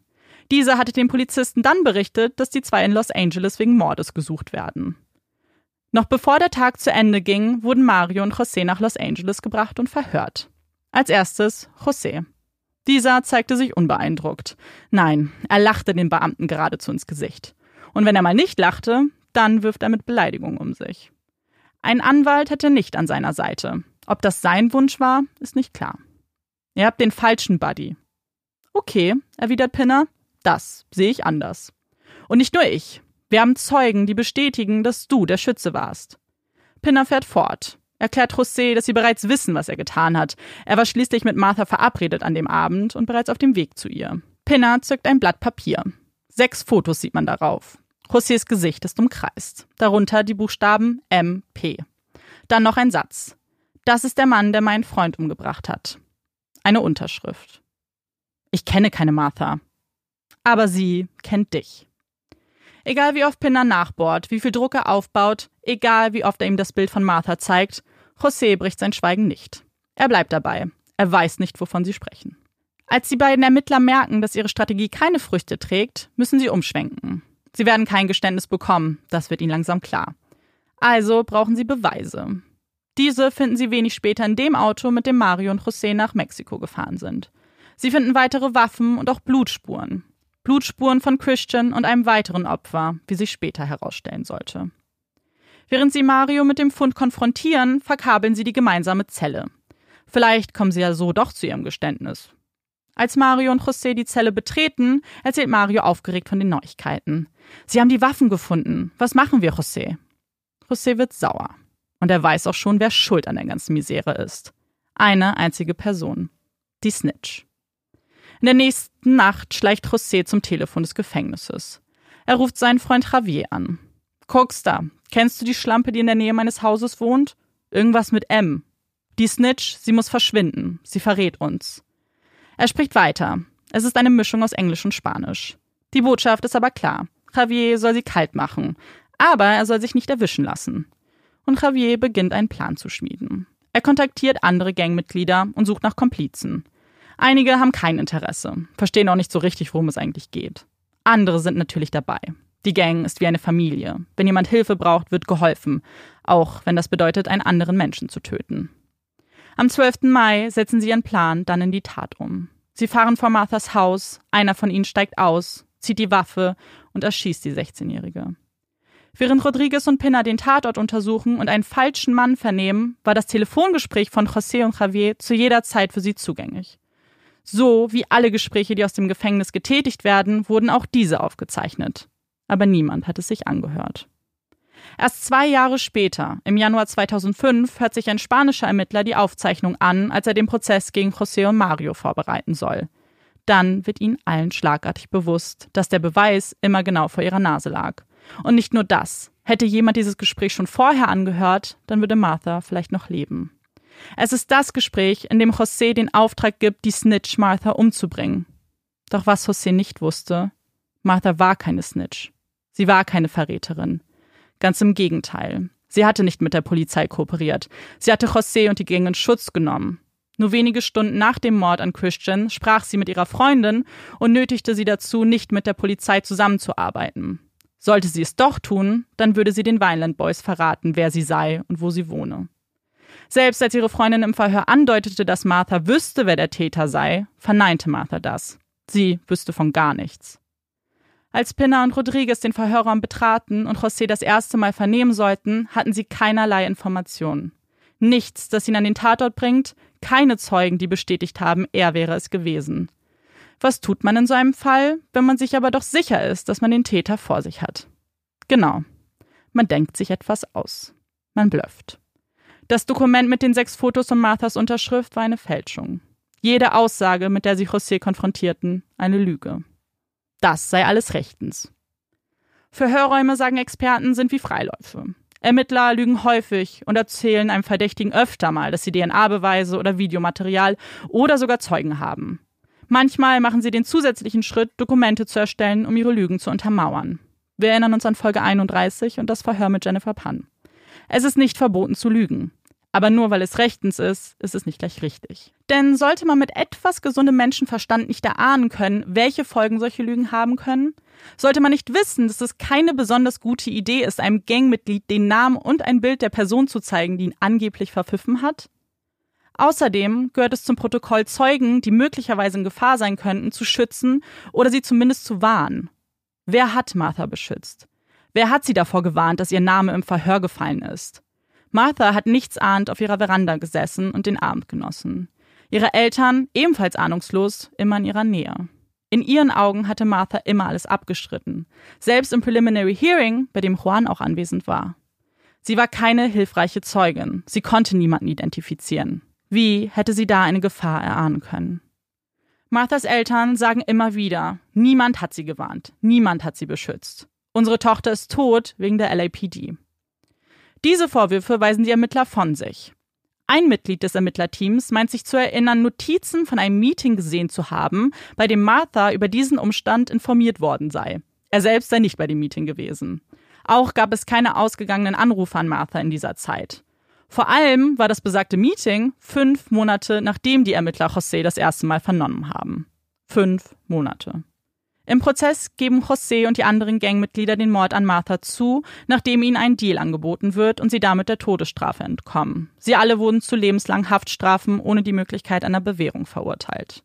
Diese hatte den Polizisten dann berichtet, dass die zwei in Los Angeles wegen Mordes gesucht werden. Noch bevor der Tag zu Ende ging, wurden Mario und José nach Los Angeles gebracht und verhört. Als erstes José. Dieser zeigte sich unbeeindruckt. Nein, er lachte den Beamten geradezu ins Gesicht. Und wenn er mal nicht lachte, dann wirft er mit Beleidigung um sich. Ein Anwalt hätte nicht an seiner Seite. Ob das sein Wunsch war, ist nicht klar. Ihr habt den falschen Buddy. Okay, erwidert Pinner, das sehe ich anders. Und nicht nur ich. Wir haben Zeugen, die bestätigen, dass du der Schütze warst. Pinner fährt fort, erklärt José, dass sie bereits wissen, was er getan hat. Er war schließlich mit Martha verabredet an dem Abend und bereits auf dem Weg zu ihr. Pinner zückt ein Blatt Papier. Sechs Fotos sieht man darauf. Josés Gesicht ist umkreist. Darunter die Buchstaben MP. Dann noch ein Satz. Das ist der Mann, der meinen Freund umgebracht hat. Eine Unterschrift. Ich kenne keine Martha. Aber sie kennt dich. Egal wie oft Pinner nachbohrt, wie viel Druck er aufbaut, egal wie oft er ihm das Bild von Martha zeigt, José bricht sein Schweigen nicht. Er bleibt dabei. Er weiß nicht, wovon sie sprechen. Als die beiden Ermittler merken, dass ihre Strategie keine Früchte trägt, müssen sie umschwenken. Sie werden kein Geständnis bekommen, das wird ihnen langsam klar. Also brauchen sie Beweise. Diese finden sie wenig später in dem Auto, mit dem Mario und José nach Mexiko gefahren sind. Sie finden weitere Waffen und auch Blutspuren. Blutspuren von Christian und einem weiteren Opfer, wie sich später herausstellen sollte. Während sie Mario mit dem Fund konfrontieren, verkabeln sie die gemeinsame Zelle. Vielleicht kommen sie ja so doch zu ihrem Geständnis. Als Mario und José die Zelle betreten, erzählt Mario aufgeregt von den Neuigkeiten. Sie haben die Waffen gefunden. Was machen wir, José? José wird sauer. Und er weiß auch schon, wer schuld an der ganzen Misere ist. Eine einzige Person. Die Snitch. In der nächsten Nacht schleicht José zum Telefon des Gefängnisses. Er ruft seinen Freund Javier an. Coxstar, kennst du die Schlampe, die in der Nähe meines Hauses wohnt? Irgendwas mit M. Die Snitch, sie muss verschwinden. Sie verrät uns. Er spricht weiter. Es ist eine Mischung aus Englisch und Spanisch. Die Botschaft ist aber klar. Javier soll sie kalt machen. Aber er soll sich nicht erwischen lassen. Und Javier beginnt einen Plan zu schmieden. Er kontaktiert andere Gangmitglieder und sucht nach Komplizen. Einige haben kein Interesse, verstehen auch nicht so richtig, worum es eigentlich geht. Andere sind natürlich dabei. Die Gang ist wie eine Familie. Wenn jemand Hilfe braucht, wird geholfen, auch wenn das bedeutet, einen anderen Menschen zu töten. Am 12. Mai setzen sie ihren Plan dann in die Tat um. Sie fahren vor Marthas Haus, einer von ihnen steigt aus, zieht die Waffe und erschießt die 16-Jährige. Während Rodriguez und Pinna den Tatort untersuchen und einen falschen Mann vernehmen, war das Telefongespräch von José und Javier zu jeder Zeit für sie zugänglich. So wie alle Gespräche, die aus dem Gefängnis getätigt werden, wurden auch diese aufgezeichnet. Aber niemand hat es sich angehört. Erst zwei Jahre später, im Januar 2005, hört sich ein spanischer Ermittler die Aufzeichnung an, als er den Prozess gegen José und Mario vorbereiten soll. Dann wird ihnen allen schlagartig bewusst, dass der Beweis immer genau vor ihrer Nase lag. Und nicht nur das. Hätte jemand dieses Gespräch schon vorher angehört, dann würde Martha vielleicht noch leben. Es ist das Gespräch, in dem José den Auftrag gibt, die Snitch Martha umzubringen. Doch was José nicht wusste, Martha war keine Snitch. Sie war keine Verräterin. Ganz im Gegenteil. Sie hatte nicht mit der Polizei kooperiert. Sie hatte José und die Gang in Schutz genommen. Nur wenige Stunden nach dem Mord an Christian sprach sie mit ihrer Freundin und nötigte sie dazu, nicht mit der Polizei zusammenzuarbeiten. Sollte sie es doch tun, dann würde sie den Vineland Boys verraten, wer sie sei und wo sie wohne. Selbst als ihre Freundin im Verhör andeutete, dass Martha wüsste, wer der Täter sei, verneinte Martha das. Sie wüsste von gar nichts. Als Pinner und Rodriguez den Verhörraum betraten und José das erste Mal vernehmen sollten, hatten sie keinerlei Informationen. Nichts, das ihn an den Tatort bringt, keine Zeugen, die bestätigt haben, er wäre es gewesen. Was tut man in so einem Fall, wenn man sich aber doch sicher ist, dass man den Täter vor sich hat? Genau. Man denkt sich etwas aus. Man blöfft. Das Dokument mit den sechs Fotos und Marthas Unterschrift war eine Fälschung. Jede Aussage, mit der sie José konfrontierten, eine Lüge. Das sei alles rechtens. Verhörräume, sagen Experten, sind wie Freiläufe. Ermittler lügen häufig und erzählen einem Verdächtigen öfter mal, dass sie DNA-Beweise oder Videomaterial oder sogar Zeugen haben. Manchmal machen sie den zusätzlichen Schritt, Dokumente zu erstellen, um ihre Lügen zu untermauern. Wir erinnern uns an Folge 31 und das Verhör mit Jennifer Pann. Es ist nicht verboten zu lügen. Aber nur weil es rechtens ist, ist es nicht gleich richtig. Denn sollte man mit etwas gesundem Menschenverstand nicht erahnen können, welche Folgen solche Lügen haben können? Sollte man nicht wissen, dass es keine besonders gute Idee ist, einem Gangmitglied den Namen und ein Bild der Person zu zeigen, die ihn angeblich verpfiffen hat? Außerdem gehört es zum Protokoll, Zeugen, die möglicherweise in Gefahr sein könnten, zu schützen oder sie zumindest zu warnen. Wer hat Martha beschützt? Wer hat sie davor gewarnt, dass ihr Name im Verhör gefallen ist? Martha hat nichtsahnd auf ihrer Veranda gesessen und den Abend genossen. Ihre Eltern, ebenfalls ahnungslos, immer in ihrer Nähe. In ihren Augen hatte Martha immer alles abgestritten, selbst im Preliminary Hearing, bei dem Juan auch anwesend war. Sie war keine hilfreiche Zeugin, sie konnte niemanden identifizieren. Wie hätte sie da eine Gefahr erahnen können? Marthas Eltern sagen immer wieder, niemand hat sie gewarnt, niemand hat sie beschützt. Unsere Tochter ist tot wegen der LAPD. Diese Vorwürfe weisen die Ermittler von sich. Ein Mitglied des Ermittlerteams meint sich zu erinnern, Notizen von einem Meeting gesehen zu haben, bei dem Martha über diesen Umstand informiert worden sei. Er selbst sei nicht bei dem Meeting gewesen. Auch gab es keine ausgegangenen Anrufe an Martha in dieser Zeit. Vor allem war das besagte Meeting fünf Monate nachdem die Ermittler José das erste Mal vernommen haben. Fünf Monate. Im Prozess geben José und die anderen Gangmitglieder den Mord an Martha zu, nachdem ihnen ein Deal angeboten wird und sie damit der Todesstrafe entkommen. Sie alle wurden zu lebenslangen Haftstrafen ohne die Möglichkeit einer Bewährung verurteilt.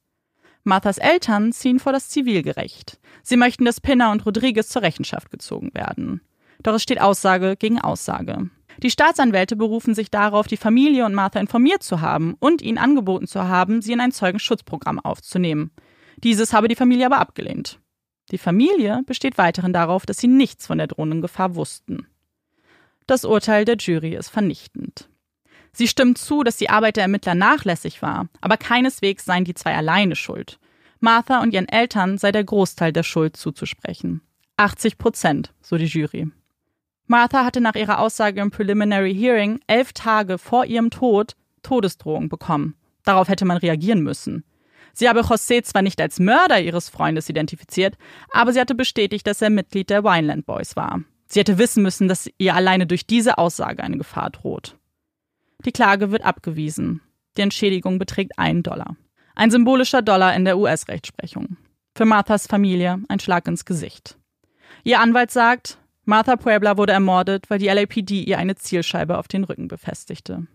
Marthas Eltern ziehen vor das Zivilgericht. Sie möchten, dass Pinner und Rodriguez zur Rechenschaft gezogen werden. Doch es steht Aussage gegen Aussage. Die Staatsanwälte berufen sich darauf, die Familie und Martha informiert zu haben und ihnen angeboten zu haben, sie in ein Zeugenschutzprogramm aufzunehmen. Dieses habe die Familie aber abgelehnt. Die Familie besteht weiterhin darauf, dass sie nichts von der drohenden Gefahr wussten. Das Urteil der Jury ist vernichtend. Sie stimmt zu, dass die Arbeit der Ermittler nachlässig war, aber keineswegs seien die zwei alleine schuld. Martha und ihren Eltern sei der Großteil der Schuld zuzusprechen. 80 Prozent, so die Jury. Martha hatte nach ihrer Aussage im Preliminary Hearing elf Tage vor ihrem Tod Todesdrohung bekommen. Darauf hätte man reagieren müssen. Sie habe José zwar nicht als Mörder ihres Freundes identifiziert, aber sie hatte bestätigt, dass er Mitglied der Wineland Boys war. Sie hätte wissen müssen, dass ihr alleine durch diese Aussage eine Gefahr droht. Die Klage wird abgewiesen. Die Entschädigung beträgt einen Dollar. Ein symbolischer Dollar in der US-Rechtsprechung. Für Marthas Familie ein Schlag ins Gesicht. Ihr Anwalt sagt, Martha Puebla wurde ermordet, weil die LAPD ihr eine Zielscheibe auf den Rücken befestigte.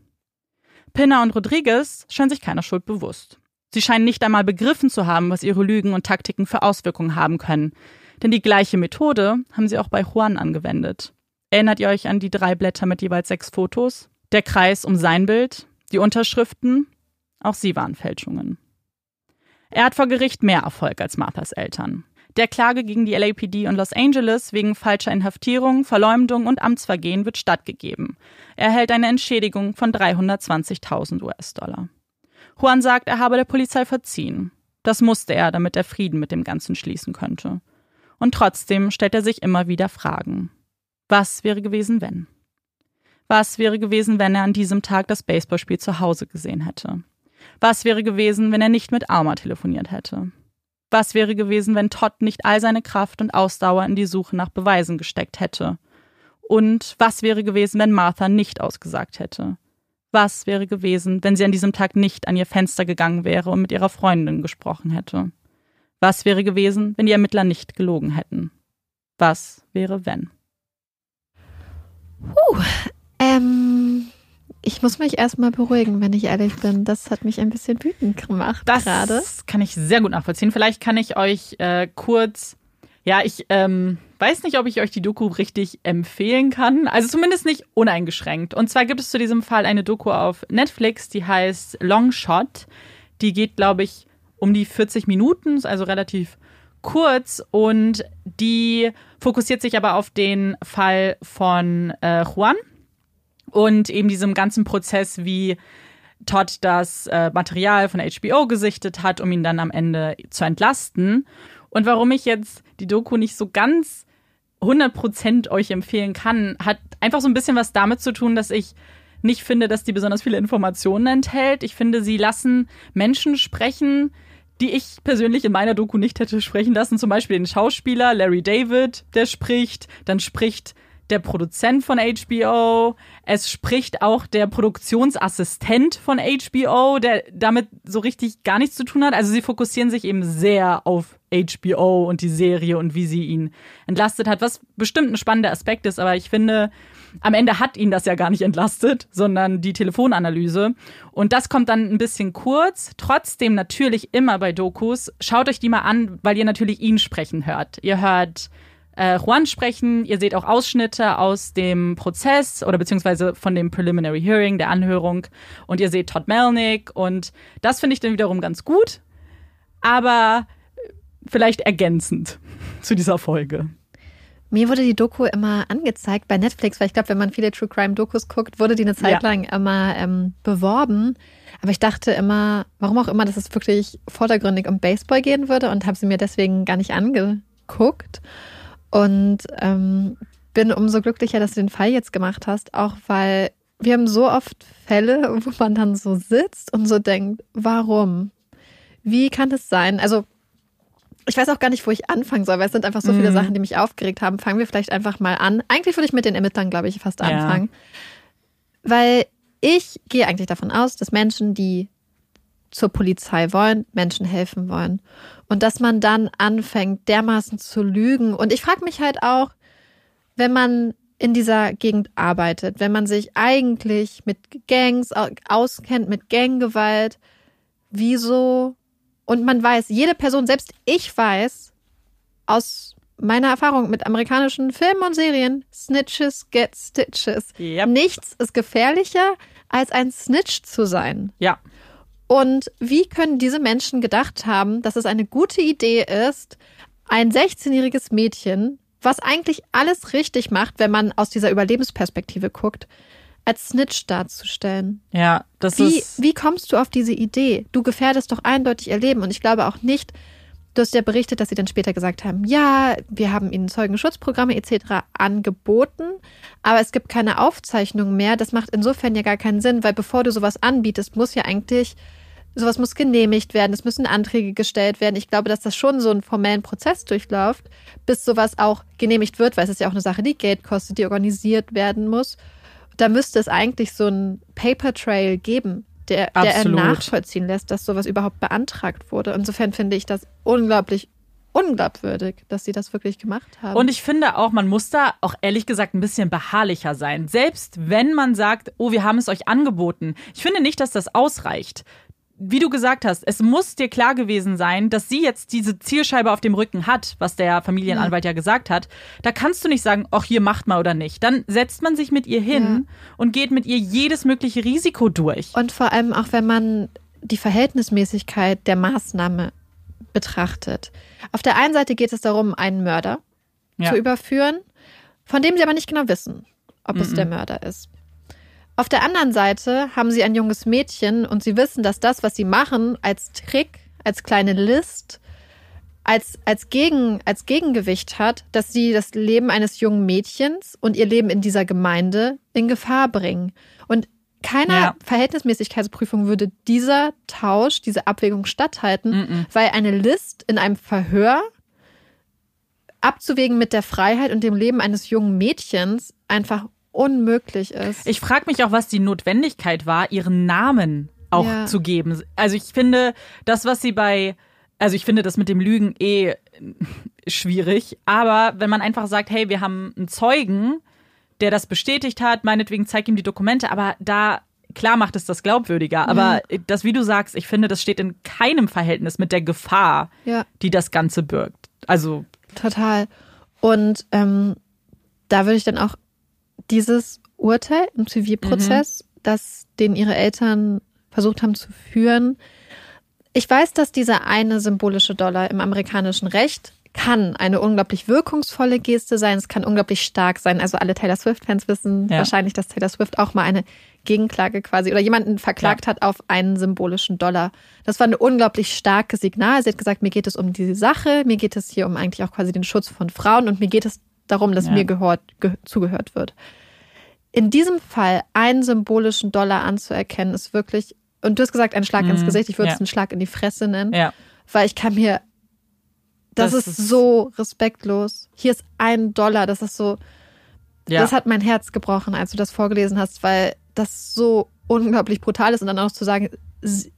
Pinner und Rodriguez scheinen sich keiner Schuld bewusst. Sie scheinen nicht einmal begriffen zu haben, was ihre Lügen und Taktiken für Auswirkungen haben können. Denn die gleiche Methode haben sie auch bei Juan angewendet. Erinnert ihr euch an die drei Blätter mit jeweils sechs Fotos? Der Kreis um sein Bild, die Unterschriften, auch sie waren Fälschungen. Er hat vor Gericht mehr Erfolg als Marthas Eltern. Der Klage gegen die LAPD und Los Angeles wegen falscher Inhaftierung, Verleumdung und Amtsvergehen wird stattgegeben. Er erhält eine Entschädigung von 320.000 US-Dollar. Juan sagt, er habe der Polizei verziehen. Das musste er, damit er Frieden mit dem Ganzen schließen könnte. Und trotzdem stellt er sich immer wieder Fragen. Was wäre gewesen, wenn? Was wäre gewesen, wenn er an diesem Tag das Baseballspiel zu Hause gesehen hätte? Was wäre gewesen, wenn er nicht mit Alma telefoniert hätte? Was wäre gewesen, wenn Todd nicht all seine Kraft und Ausdauer in die Suche nach Beweisen gesteckt hätte? Und was wäre gewesen, wenn Martha nicht ausgesagt hätte? Was wäre gewesen, wenn sie an diesem Tag nicht an ihr Fenster gegangen wäre und mit ihrer Freundin gesprochen hätte? Was wäre gewesen, wenn die Ermittler nicht gelogen hätten? Was wäre, wenn? Puh, ähm, ich muss mich erstmal beruhigen, wenn ich ehrlich bin. Das hat mich ein bisschen wütend gemacht das gerade. Das kann ich sehr gut nachvollziehen. Vielleicht kann ich euch äh, kurz, ja, ich ähm, weiß nicht, ob ich euch die Doku richtig empfehlen kann. Also zumindest nicht uneingeschränkt. Und zwar gibt es zu diesem Fall eine Doku auf Netflix, die heißt Long Shot. Die geht, glaube ich, um die 40 Minuten, also relativ kurz und die fokussiert sich aber auf den Fall von äh, Juan und eben diesem ganzen Prozess, wie Todd das äh, Material von HBO gesichtet hat, um ihn dann am Ende zu entlasten. Und warum ich jetzt die Doku nicht so ganz 100% euch empfehlen kann, hat einfach so ein bisschen was damit zu tun, dass ich nicht finde, dass die besonders viele Informationen enthält. Ich finde, sie lassen Menschen sprechen, die ich persönlich in meiner Doku nicht hätte sprechen lassen. Zum Beispiel den Schauspieler Larry David, der spricht. Dann spricht der Produzent von HBO. Es spricht auch der Produktionsassistent von HBO, der damit so richtig gar nichts zu tun hat. Also sie fokussieren sich eben sehr auf HBO und die Serie und wie sie ihn entlastet hat, was bestimmt ein spannender Aspekt ist. Aber ich finde, am Ende hat ihn das ja gar nicht entlastet, sondern die Telefonanalyse. Und das kommt dann ein bisschen kurz. Trotzdem natürlich immer bei Dokus. Schaut euch die mal an, weil ihr natürlich ihn sprechen hört. Ihr hört äh, Juan sprechen. Ihr seht auch Ausschnitte aus dem Prozess oder beziehungsweise von dem Preliminary Hearing, der Anhörung. Und ihr seht Todd Melnick. Und das finde ich dann wiederum ganz gut. Aber vielleicht ergänzend zu dieser Folge. Mir wurde die Doku immer angezeigt bei Netflix, weil ich glaube, wenn man viele True Crime Dokus guckt, wurde die eine Zeit ja. lang immer ähm, beworben. Aber ich dachte immer, warum auch immer, dass es wirklich vordergründig um Baseball gehen würde und habe sie mir deswegen gar nicht angeguckt. Und ähm, bin umso glücklicher, dass du den Fall jetzt gemacht hast, auch weil wir haben so oft Fälle, wo man dann so sitzt und so denkt, warum? Wie kann es sein? Also ich weiß auch gar nicht, wo ich anfangen soll, weil es sind einfach so viele mhm. Sachen, die mich aufgeregt haben. Fangen wir vielleicht einfach mal an. Eigentlich würde ich mit den Ermittlern, glaube ich, fast anfangen. Ja. Weil ich gehe eigentlich davon aus, dass Menschen, die zur Polizei wollen, Menschen helfen wollen. Und dass man dann anfängt, dermaßen zu lügen. Und ich frage mich halt auch, wenn man in dieser Gegend arbeitet, wenn man sich eigentlich mit Gangs auskennt, mit Ganggewalt, wieso und man weiß, jede Person, selbst ich weiß aus meiner Erfahrung mit amerikanischen Filmen und Serien, Snitches get Stitches. Yep. Nichts ist gefährlicher, als ein Snitch zu sein. Ja. Und wie können diese Menschen gedacht haben, dass es eine gute Idee ist, ein 16-jähriges Mädchen, was eigentlich alles richtig macht, wenn man aus dieser Überlebensperspektive guckt, als Snitch darzustellen. Ja, das wie, ist. Wie kommst du auf diese Idee? Du gefährdest doch eindeutig ihr Leben. Und ich glaube auch nicht, du hast ja berichtet, dass sie dann später gesagt haben, ja, wir haben ihnen Zeugenschutzprogramme etc. angeboten, aber es gibt keine Aufzeichnung mehr. Das macht insofern ja gar keinen Sinn, weil bevor du sowas anbietest, muss ja eigentlich sowas muss genehmigt werden, es müssen Anträge gestellt werden. Ich glaube, dass das schon so einen formellen Prozess durchläuft, bis sowas auch genehmigt wird, weil es ist ja auch eine Sache, die Geld kostet, die organisiert werden muss da müsste es eigentlich so einen Paper Trail geben, der, der nachvollziehen lässt, dass sowas überhaupt beantragt wurde. Insofern finde ich das unglaublich unglaubwürdig, dass sie das wirklich gemacht haben. Und ich finde auch, man muss da auch ehrlich gesagt ein bisschen beharrlicher sein. Selbst wenn man sagt, oh, wir haben es euch angeboten. Ich finde nicht, dass das ausreicht wie du gesagt hast, es muss dir klar gewesen sein, dass sie jetzt diese Zielscheibe auf dem Rücken hat, was der Familienanwalt ja, ja gesagt hat. Da kannst du nicht sagen, ach, hier macht mal oder nicht. Dann setzt man sich mit ihr hin ja. und geht mit ihr jedes mögliche Risiko durch. Und vor allem auch, wenn man die Verhältnismäßigkeit der Maßnahme betrachtet. Auf der einen Seite geht es darum, einen Mörder Ja. zu überführen, von dem sie aber nicht genau wissen, ob es Mhm. der Mörder ist. Auf der anderen Seite haben sie ein junges Mädchen und sie wissen, dass das, was sie machen, als Trick, als kleine List, als, als, Gegen, als Gegengewicht hat, dass sie das Leben eines jungen Mädchens und ihr Leben in dieser Gemeinde in Gefahr bringen. Und keiner Ja. Verhältnismäßigkeitsprüfung würde dieser Tausch, diese Abwägung statthalten, Mhm. weil eine List in einem Verhör abzuwägen mit der Freiheit und dem Leben eines jungen Mädchens einfach unmöglich ist. Ich frage mich auch, was die Notwendigkeit war, ihren Namen auch Ja. zu geben. Also ich finde, das, was sie bei, also ich finde das mit dem Lügen eh schwierig, aber wenn man einfach sagt, hey, wir haben einen Zeugen, der das bestätigt hat, meinetwegen zeig ihm die Dokumente, aber da klar macht es das glaubwürdiger, aber das, wie du sagst, ich finde, das steht in keinem Verhältnis mit der Gefahr, ja. die das Ganze birgt. Also Total. Und ähm, da würde ich dann auch dieses Urteil im Zivilprozess, das den ihre Eltern versucht haben zu führen. Ich weiß, dass dieser eine symbolische Dollar im amerikanischen Recht kann eine unglaublich wirkungsvolle Geste sein. Es kann unglaublich stark sein. Also alle Taylor Swift-Fans wissen Ja. wahrscheinlich, dass Taylor Swift auch mal eine Gegenklage quasi oder jemanden verklagt hat auf einen symbolischen Dollar. Das war ein unglaublich starkes Signal. Sie hat gesagt, mir geht es um diese Sache, mir geht es hier um eigentlich auch quasi den Schutz von Frauen und mir geht es darum, dass Ja. mir gehört, ge zugehört wird. In diesem Fall einen symbolischen Dollar anzuerkennen, ist wirklich, und du hast gesagt, ein Schlag ins Mhm, Gesicht, ich würde ja. es einen Schlag in die Fresse nennen, ja, weil ich kann mir, das, Das ist, ist- so respektlos. Hier ist ein Dollar, das ist so, ja. das hat mein Herz gebrochen, als du das vorgelesen hast, weil das so unglaublich brutal ist und dann auch zu sagen,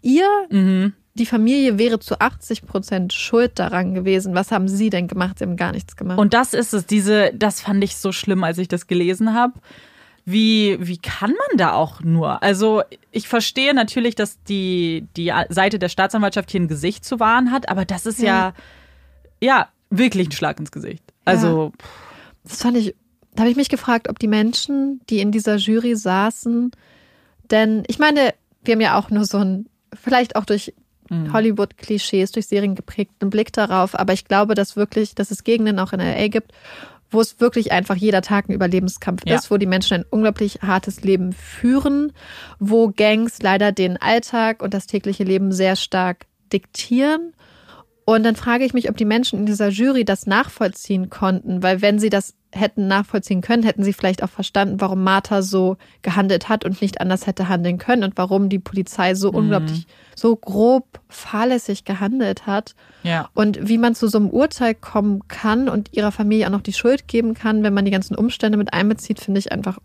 ihr, mhm. Die Familie wäre zu 80 Prozent schuld daran gewesen. Was haben sie denn gemacht? Sie haben gar nichts gemacht. Und das ist es, diese, das fand ich so schlimm, als ich das gelesen habe. Wie, wie kann man da auch nur? Also, ich verstehe natürlich, dass die, die Seite der Staatsanwaltschaft hier ein Gesicht zu wahren hat, aber das ist ja, ja, wirklich ein Schlag ins Gesicht. Also, Das fand ich, da habe ich mich gefragt, ob die Menschen, die in dieser Jury saßen, denn ich meine, wir haben ja auch nur so ein, vielleicht auch durch Mhm. Hollywood-Klischees, durch Serien geprägten Blick darauf, aber ich glaube, dass wirklich, dass es Gegenden auch in LA gibt, wo es wirklich einfach jeder Tag ein Überlebenskampf Ja. ist, wo die Menschen ein unglaublich hartes Leben führen, wo Gangs leider den Alltag und das tägliche Leben sehr stark diktieren. Und dann frage ich mich, ob die Menschen in dieser Jury das nachvollziehen konnten, weil wenn sie das hätten nachvollziehen können, hätten sie vielleicht auch verstanden, warum Martha so gehandelt hat und nicht anders hätte handeln können und warum die Polizei so unglaublich, so grob fahrlässig gehandelt hat ja. und wie man zu so einem Urteil kommen kann und ihrer Familie auch noch die Schuld geben kann, wenn man die ganzen Umstände mit einbezieht, finde ich einfach,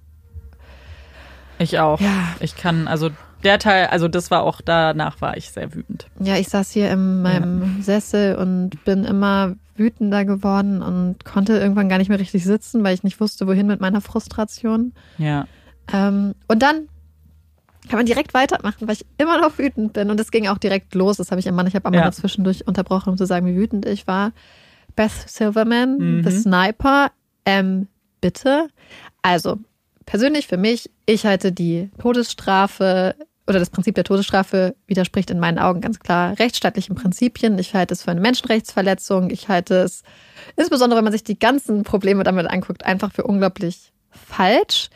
Ich auch. ja, Ich kann, also der Teil, also das war auch, danach war ich sehr wütend. Ja, ich saß hier in meinem Sessel und bin immer wütender geworden und konnte irgendwann gar nicht mehr richtig sitzen, weil ich nicht wusste, wohin mit meiner Frustration. Ja. Ähm, und dann kann man direkt weitermachen, weil ich immer noch wütend bin. Und es ging auch direkt los. Das habe ich immer. Ich habe Amanda Ja. zwischendurch unterbrochen, um zu sagen, wie wütend ich war. Beth Silverman, Mhm. The Sniper, ähm, bitte. Also, persönlich für mich, ich halte die Todesstrafe oder das Prinzip der Todesstrafe widerspricht in meinen Augen ganz klar rechtsstaatlichen Prinzipien. Ich halte es für eine Menschenrechtsverletzung. Ich halte es, insbesondere wenn man sich die ganzen Probleme damit anguckt, einfach für unglaublich falsch.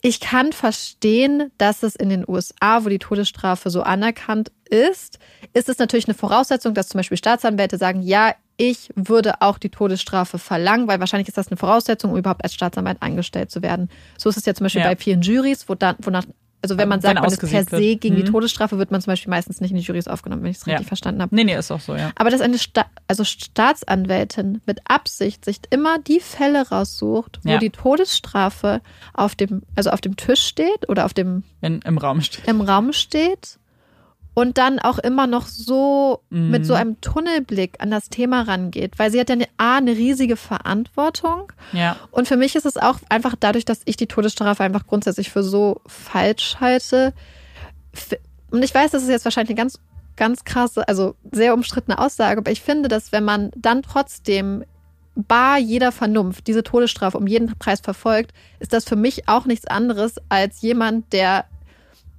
Ich kann verstehen, dass es in den USA, wo die Todesstrafe so anerkannt ist, ist es natürlich eine Voraussetzung, dass zum Beispiel Staatsanwälte sagen, ja, ich würde auch die Todesstrafe verlangen, weil wahrscheinlich ist das eine Voraussetzung, um überhaupt als Staatsanwalt eingestellt zu werden. So ist es ja zum Beispiel Ja. bei vielen Juries, wo dann, wonach, also wenn man sagt, man ist per se wird. gegen die Mhm. Todesstrafe, wird man zum Beispiel meistens nicht in die Juries aufgenommen, wenn ich es richtig Ja. verstanden habe. Nee, nee, ist auch so, ja. Aber dass eine Sta also Staatsanwältin mit Absicht sich immer die Fälle raussucht, wo Ja. die Todesstrafe auf dem, also auf dem Tisch steht oder auf dem Wenn im Raum steht. im Raum steht und dann auch immer noch so Mhm. mit so einem Tunnelblick an das Thema rangeht, weil sie hat ja eine, A, eine riesige Verantwortung Ja. und für mich ist es auch einfach dadurch, dass ich die Todesstrafe einfach grundsätzlich für so falsch halte. Und ich weiß, das ist jetzt wahrscheinlich eine ganz, ganz krasse, also sehr umstrittene Aussage, aber ich finde, dass wenn man dann trotzdem bar jeder Vernunft diese Todesstrafe um jeden Preis verfolgt, ist das für mich auch nichts anderes als jemand, der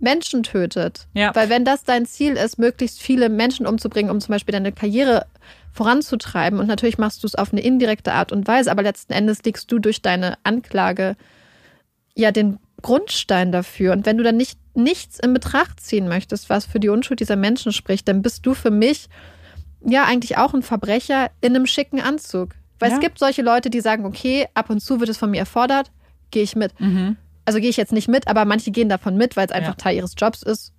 Menschen tötet. Ja. Weil wenn das dein Ziel ist, möglichst viele Menschen umzubringen, um zum Beispiel deine Karriere voranzutreiben, und natürlich machst du es auf eine indirekte Art und Weise, aber letzten Endes legst du durch deine Anklage ja den Grundstein dafür. Und wenn du dann nicht nichts in Betracht ziehen möchtest, was für die Unschuld dieser Menschen spricht, dann bist du für mich ja eigentlich auch ein Verbrecher in einem schicken Anzug. Weil Ja. es gibt solche Leute, die sagen, okay, ab und zu wird es von mir erfordert, gehe ich mit. Mhm. Also gehe ich jetzt nicht mit, aber manche gehen davon mit, weil es einfach Ja. Teil ihres Jobs ist.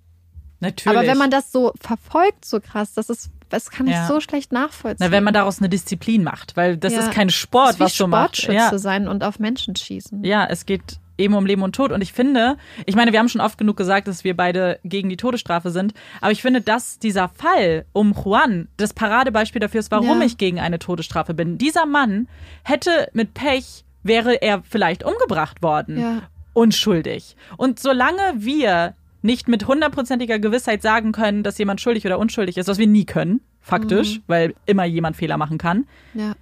Natürlich. Aber wenn man das so verfolgt, so krass, das ist, das kann ich Ja. so schlecht nachvollziehen. Na, wenn man daraus eine Disziplin macht, weil das Ja. ist kein Sport, ist wie was du machst. Sportschütze Ja. sein und auf Menschen schießen. ja, es geht eben um Leben und Tod. Und ich finde, ich meine, wir haben schon oft genug gesagt, dass wir beide gegen die Todesstrafe sind. Aber ich finde, dass dieser Fall um Juan das Paradebeispiel dafür ist, warum ich gegen eine Todesstrafe bin. Dieser Mann hätte mit Pech, wäre er vielleicht umgebracht worden. Ja. Unschuldig. Und solange wir nicht mit hundertprozentiger Gewissheit sagen können, dass jemand schuldig oder unschuldig ist, was wir nie können, faktisch, weil immer jemand Fehler machen kann, Ja.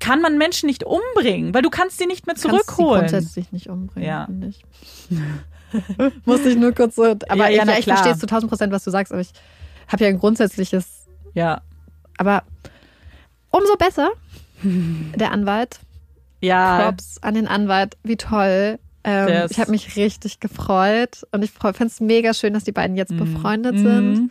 kann man Menschen nicht umbringen, weil du kannst sie nicht mehr Kannst sie zurückholen. grundsätzlich nicht umbringen, Ja. finde ich. Musste ich nur kurz so, aber Ja, ich, na ich verstehe zu 1000 Prozent, was du sagst, aber ich habe ja ein grundsätzliches, Ja. aber umso besser. Der Anwalt, Ja. Props an den Anwalt, wie toll. Ähm, ich habe mich richtig gefreut und ich finde es mega schön, dass die beiden jetzt befreundet sind. Mhm.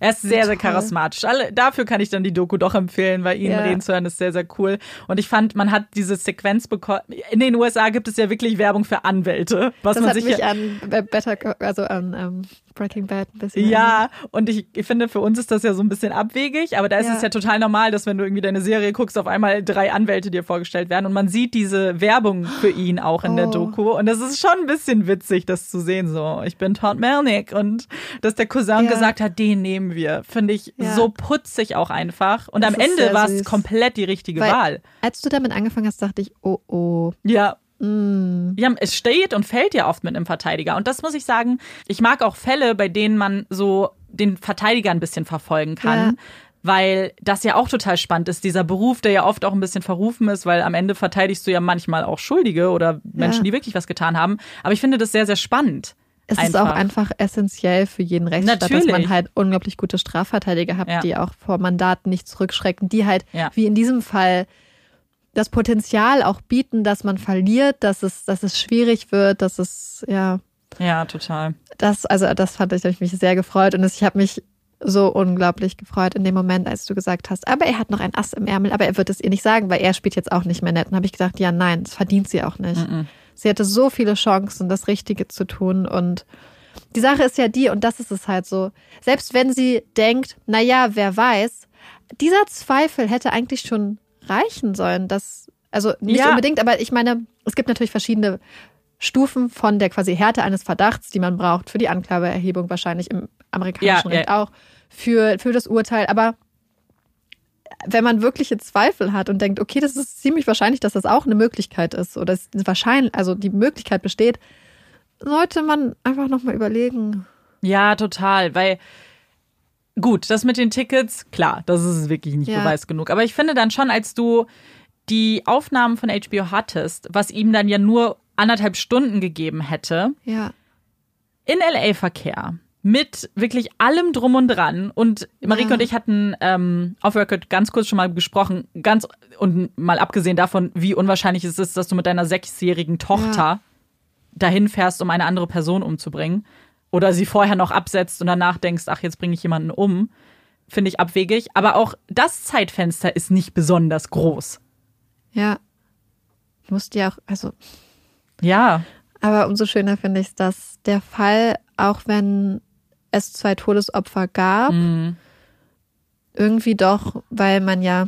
Er ist sehr, sehr charismatisch. Alle, dafür kann ich dann die Doku doch empfehlen, weil ihn Ja. reden zu hören ist sehr, sehr cool. Und ich fand, man hat diese Sequenz bekommen. In den USA gibt es ja wirklich Werbung für Anwälte. Was Das man hat sich mich ja, an Be- Better, also an ähm, Breaking Bad ein bisschen. ja, und ich, ich finde, für uns ist das ja so ein bisschen abwegig, aber da ist Ja. es ja total normal, dass wenn du irgendwie deine Serie guckst, auf einmal drei Anwälte dir vorgestellt werden und man sieht diese Werbung für ihn auch in der Oh. Doku und das ist schon ein bisschen witzig, das zu sehen, so, ich bin Todd Melnick und dass der Cousin Ja. gesagt hat, den nehmen wir, finde ich Ja. so putzig auch einfach und Das am Ende war es komplett die richtige Weil- Wahl. Als du damit angefangen hast, dachte ich, oh oh. Ja, Mm. Ja, es steht und fällt ja oft mit einem Verteidiger. Und das muss ich sagen, ich mag auch Fälle, bei denen man so den Verteidiger ein bisschen verfolgen kann. Ja. Weil das ja auch total spannend ist, dieser Beruf, der ja oft auch ein bisschen verrufen ist, weil am Ende verteidigst du ja manchmal auch Schuldige oder Menschen, Ja. die wirklich was getan haben. Aber ich finde das sehr, sehr spannend. Es ist auch einfach essentiell für jeden Rechtsstaat, dass Natürlich. man halt unglaublich gute Strafverteidiger hat, Ja. die auch vor Mandaten nicht zurückschrecken, die halt, Ja. wie in diesem Fall, das Potenzial auch bieten, dass man verliert, dass es, dass es schwierig wird, dass es, ja, Ja, total. das, also das fand ich, hab ich mich sehr gefreut und ich habe mich so unglaublich gefreut in dem Moment, als du gesagt hast, aber er hat noch ein Ass im Ärmel, aber er wird es ihr nicht sagen, weil er spielt jetzt auch nicht mehr nett. Und habe ich gedacht, ja, nein, das verdient sie auch nicht. Mhm. Sie hatte so viele Chancen, das Richtige zu tun und die Sache ist ja die, und das ist es halt so, selbst wenn sie denkt, na ja, wer weiß, dieser Zweifel hätte eigentlich schon reichen sollen, dass, also nicht Ja. unbedingt, aber ich meine, es gibt natürlich verschiedene Stufen von der quasi Härte eines Verdachts, die man braucht für die Anklageerhebung, wahrscheinlich im amerikanischen Ja, ja. Recht auch, für, für das Urteil. Aber wenn man wirkliche Zweifel hat und denkt, okay, das ist ziemlich wahrscheinlich, dass das auch eine Möglichkeit ist oder es wahrscheinlich, also die Möglichkeit besteht, sollte man einfach nochmal überlegen. Ja, total, weil gut, das mit den Tickets, klar, das ist wirklich nicht Ja. Beweis genug. Aber ich finde dann schon, als du die Aufnahmen von HBO hattest, was ihm dann ja nur anderthalb Stunden gegeben hätte, Ja. in LA-Verkehr mit wirklich allem drum und dran. Und Marike Ja. und ich hatten ähm, auf Record ganz kurz schon mal gesprochen, ganz und mal abgesehen davon, wie unwahrscheinlich es ist, dass du mit deiner sechsjährigen Tochter Ja. dahin fährst, um eine andere Person umzubringen. Oder sie vorher noch absetzt und danach denkst, ach, jetzt bringe ich jemanden um. Finde ich abwegig. Aber auch das Zeitfenster ist nicht besonders groß. Ja. Du musst ja auch, also Ja, Aber umso schöner finde ich es, dass der Fall, auch wenn es zwei Todesopfer gab, Mhm. irgendwie doch, weil man ja,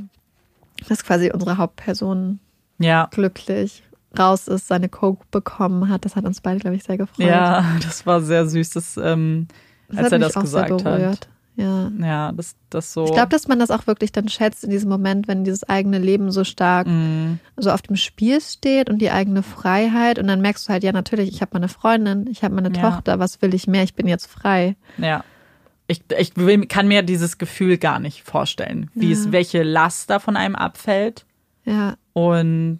dass quasi unsere Hauptperson ja, glücklich raus ist, seine Coke bekommen hat. Das hat uns beide, glaube ich, sehr gefreut. ja, das war sehr süß, das, ähm, das als hat er das auch gesagt sehr hat. berührt. Ja. Ja, das, das so. Ich glaube, dass man das auch wirklich dann schätzt in diesem Moment, wenn dieses eigene Leben so stark Mhm. so auf dem Spiel steht und die eigene Freiheit. Und dann merkst du halt, ja, natürlich, ich habe meine Freundin, ich habe meine Ja. Tochter, was will ich mehr? Ich bin jetzt frei. Ja. Ich, ich will, kann mir dieses Gefühl gar nicht vorstellen, wie Ja. es, welche Last da von einem abfällt. Ja, Und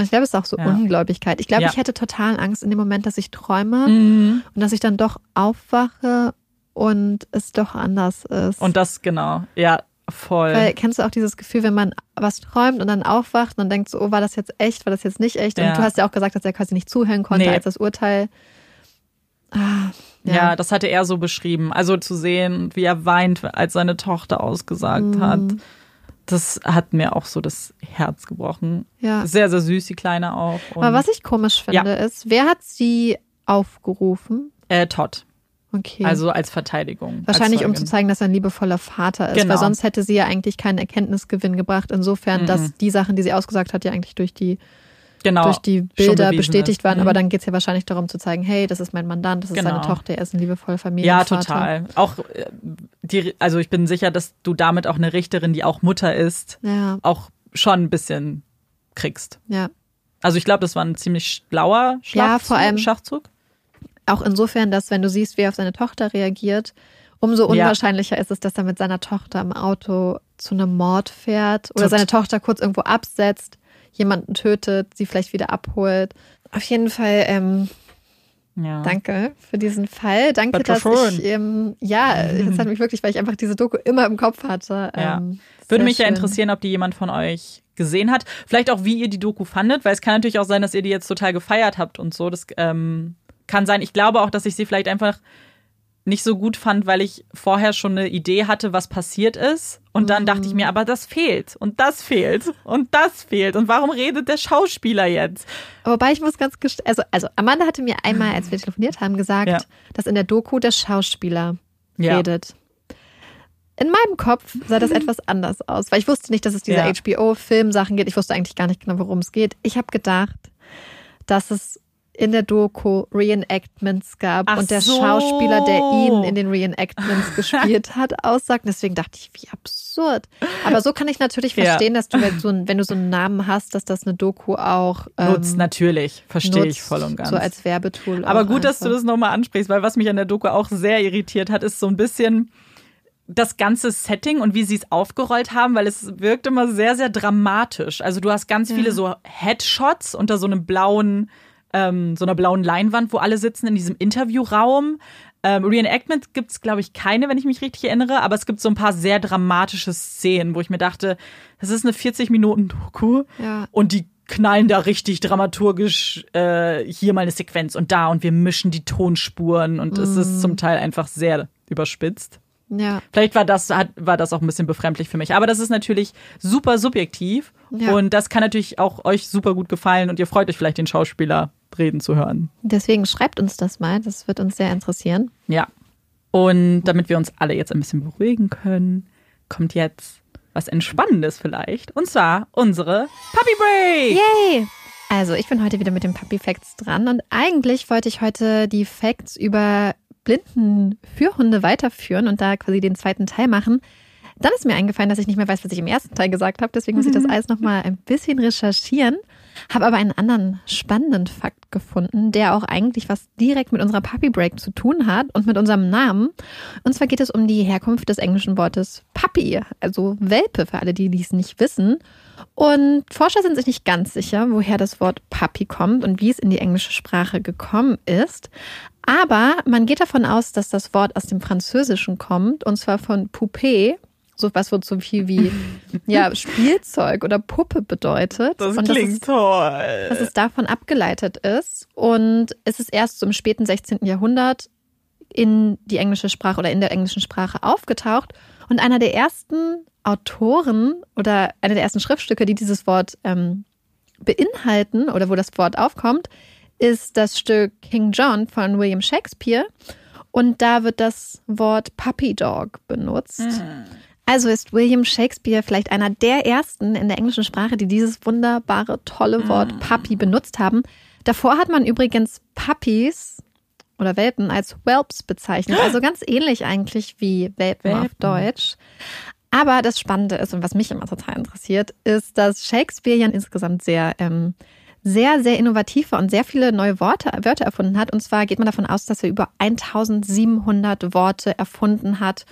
ich glaube, es ist auch so Ja. Ungläubigkeit. Ich glaube, Ja. ich hätte total Angst in dem Moment, dass ich träume Mhm. und dass ich dann doch aufwache und es doch anders ist. Und das genau. Ja, voll. Weil kennst du auch dieses Gefühl, wenn man was träumt und dann aufwacht und denkt so, oh, war das jetzt echt, war das jetzt nicht echt? Ja. Und du hast ja auch gesagt, dass er quasi nicht zuhören konnte, Nee. als das Urteil. Ah, ja. ja. das hatte er so beschrieben. Also zu sehen, wie er weint, als seine Tochter ausgesagt Mhm. hat. Das hat mir auch so das Herz gebrochen. ja. Sehr, sehr süß, die Kleine auch. Und, Aber was ich komisch finde, ist, wer hat sie aufgerufen? äh, Todd. Okay. Also als Verteidigung. Wahrscheinlich, als um zu zeigen, dass er ein liebevoller Vater ist. Genau. Weil sonst hätte sie ja eigentlich keinen Erkenntnisgewinn gebracht. Insofern, Mhm. dass die Sachen, die sie ausgesagt hat, ja eigentlich durch die, genau, durch die Bilder bestätigt ist. waren. Mhm. Aber dann geht es ja wahrscheinlich darum zu zeigen, hey, das ist mein Mandant, das ist Genau. seine Tochter, er ist ein liebevoller Ja, Familienvater. total. Auch äh, die, also ich bin sicher, dass du damit auch eine Richterin, die auch Mutter ist, Ja, auch schon ein bisschen kriegst. ja. Also ich glaube, das war ein ziemlich schlauer Schachzug. Ja, vor allem- Schachzug. Auch insofern, dass wenn du siehst, wie er auf seine Tochter reagiert, umso Ja. unwahrscheinlicher ist es, dass er mit seiner Tochter im Auto zu einem Mord fährt oder Tot- seine Tochter kurz irgendwo absetzt, jemanden tötet, sie vielleicht wieder abholt. Auf jeden Fall, ähm, Ja. danke für diesen Fall. Danke, Bitte dass ich, ähm, ja, jetzt hat mich wirklich, weil ich einfach diese Doku immer im Kopf hatte. Ja. Ähm, Würde mich ja schön. interessieren, ob die jemand von euch gesehen hat. Vielleicht auch, wie ihr die Doku fandet, weil es kann natürlich auch sein, dass ihr die jetzt total gefeiert habt und so. Das ähm, kann sein. Ich glaube auch, dass ich sie vielleicht einfach nicht so gut fand, weil ich vorher schon eine Idee hatte, was passiert ist. Und dann dachte ich mir, aber das fehlt und das fehlt und das fehlt. Und warum redet der Schauspieler jetzt? Wobei ich muss ganz gest also, also Amanda hatte mir einmal, als wir telefoniert haben, gesagt, Ja. dass in der Doku der Schauspieler Ja. redet. In meinem Kopf sah das etwas anders aus, weil ich wusste nicht, dass es diese Ja. HBO-Filmsachen geht. Ich wusste eigentlich gar nicht genau, worum es geht. Ich habe gedacht, dass es in der Doku Reenactments gab Ach und der so. Schauspieler, der ihn in den Reenactments gespielt hat, aussagt. Deswegen dachte ich, wie absurd. Aber so kann ich natürlich Ja. verstehen, dass du, wenn, so, wenn du so einen Namen hast, dass das eine Doku auch ähm, Nutzt natürlich, verstehe ich voll und ganz. So als Werbetool. Aber gut, dass du einfach. das nochmal ansprichst, weil was mich an der Doku auch sehr irritiert hat, ist so ein bisschen das ganze Setting und wie sie es aufgerollt haben, weil es wirkt immer sehr, sehr dramatisch. Also du hast ganz Ja. viele so Headshots unter so einem blauen, ähm, so einer blauen Leinwand, wo alle sitzen in diesem Interviewraum. Ähm, Reenactment gibt es, glaube ich, keine, wenn ich mich richtig erinnere, aber es gibt so ein paar sehr dramatische Szenen, wo ich mir dachte, das ist eine 40-Minuten-Doku Ja. und die knallen da richtig dramaturgisch äh, hier mal eine Sequenz und da und wir mischen die Tonspuren und es ist zum Teil einfach sehr überspitzt. Ja, Vielleicht war das, hat, war das auch ein bisschen befremdlich für mich. Aber das ist natürlich super subjektiv Ja. und das kann natürlich auch euch super gut gefallen und ihr freut euch vielleicht, den Schauspieler reden zu hören. deswegen schreibt uns das mal. Das wird uns sehr interessieren. Ja. Und damit wir uns alle jetzt ein bisschen beruhigen können, kommt jetzt was Entspannendes vielleicht. Und zwar unsere Puppy Break. Yay! Also, ich bin heute wieder mit den Puppy Facts dran und eigentlich wollte ich heute die Facts über blinden Führhunde weiterführen und da quasi den zweiten Teil machen. Dann ist mir eingefallen, dass ich nicht mehr weiß, was ich im ersten Teil gesagt habe. Deswegen muss ich das alles nochmal ein bisschen recherchieren. Habe aber einen anderen spannenden Fakt gefunden, der auch eigentlich was direkt mit unserer Puppy Break zu tun hat und mit unserem Namen. Und zwar geht es um die Herkunft des englischen Wortes Puppy, also Welpe für alle, die dies nicht wissen. Und Forscher sind sich nicht ganz sicher, woher das Wort Puppy kommt und wie es in die englische Sprache gekommen ist. Aber man geht davon aus, dass das Wort aus dem Französischen kommt, und zwar von Poupée, so was wird so viel wie ja, Spielzeug oder Puppe bedeutet. Das und klingt dass es, toll. dass es davon abgeleitet ist. Und es ist erst so im späten 16. Jahrhundert in die englische Sprache oder in der englischen Sprache aufgetaucht. Und einer der ersten Autoren oder einer der ersten Schriftstücke, die dieses Wort ähm, beinhalten oder wo das Wort aufkommt, ist das Stück King John von William Shakespeare. Und da wird das Wort Puppy Dog benutzt. Also ist William Shakespeare vielleicht einer der ersten in der englischen Sprache, die dieses wunderbare, tolle Wort Puppy benutzt haben. Davor hat man übrigens Puppies oder Welpen als Whelps bezeichnet. Also ganz ähnlich eigentlich wie Welpen, auf Welpen. Deutsch. Aber das Spannende ist und was mich immer total interessiert, ist, dass Shakespeare ja insgesamt sehr, ähm, sehr, sehr innovativ war und sehr viele neue Worte, Wörter erfunden hat. Und zwar geht man davon aus, dass er über 1700 Worte erfunden hat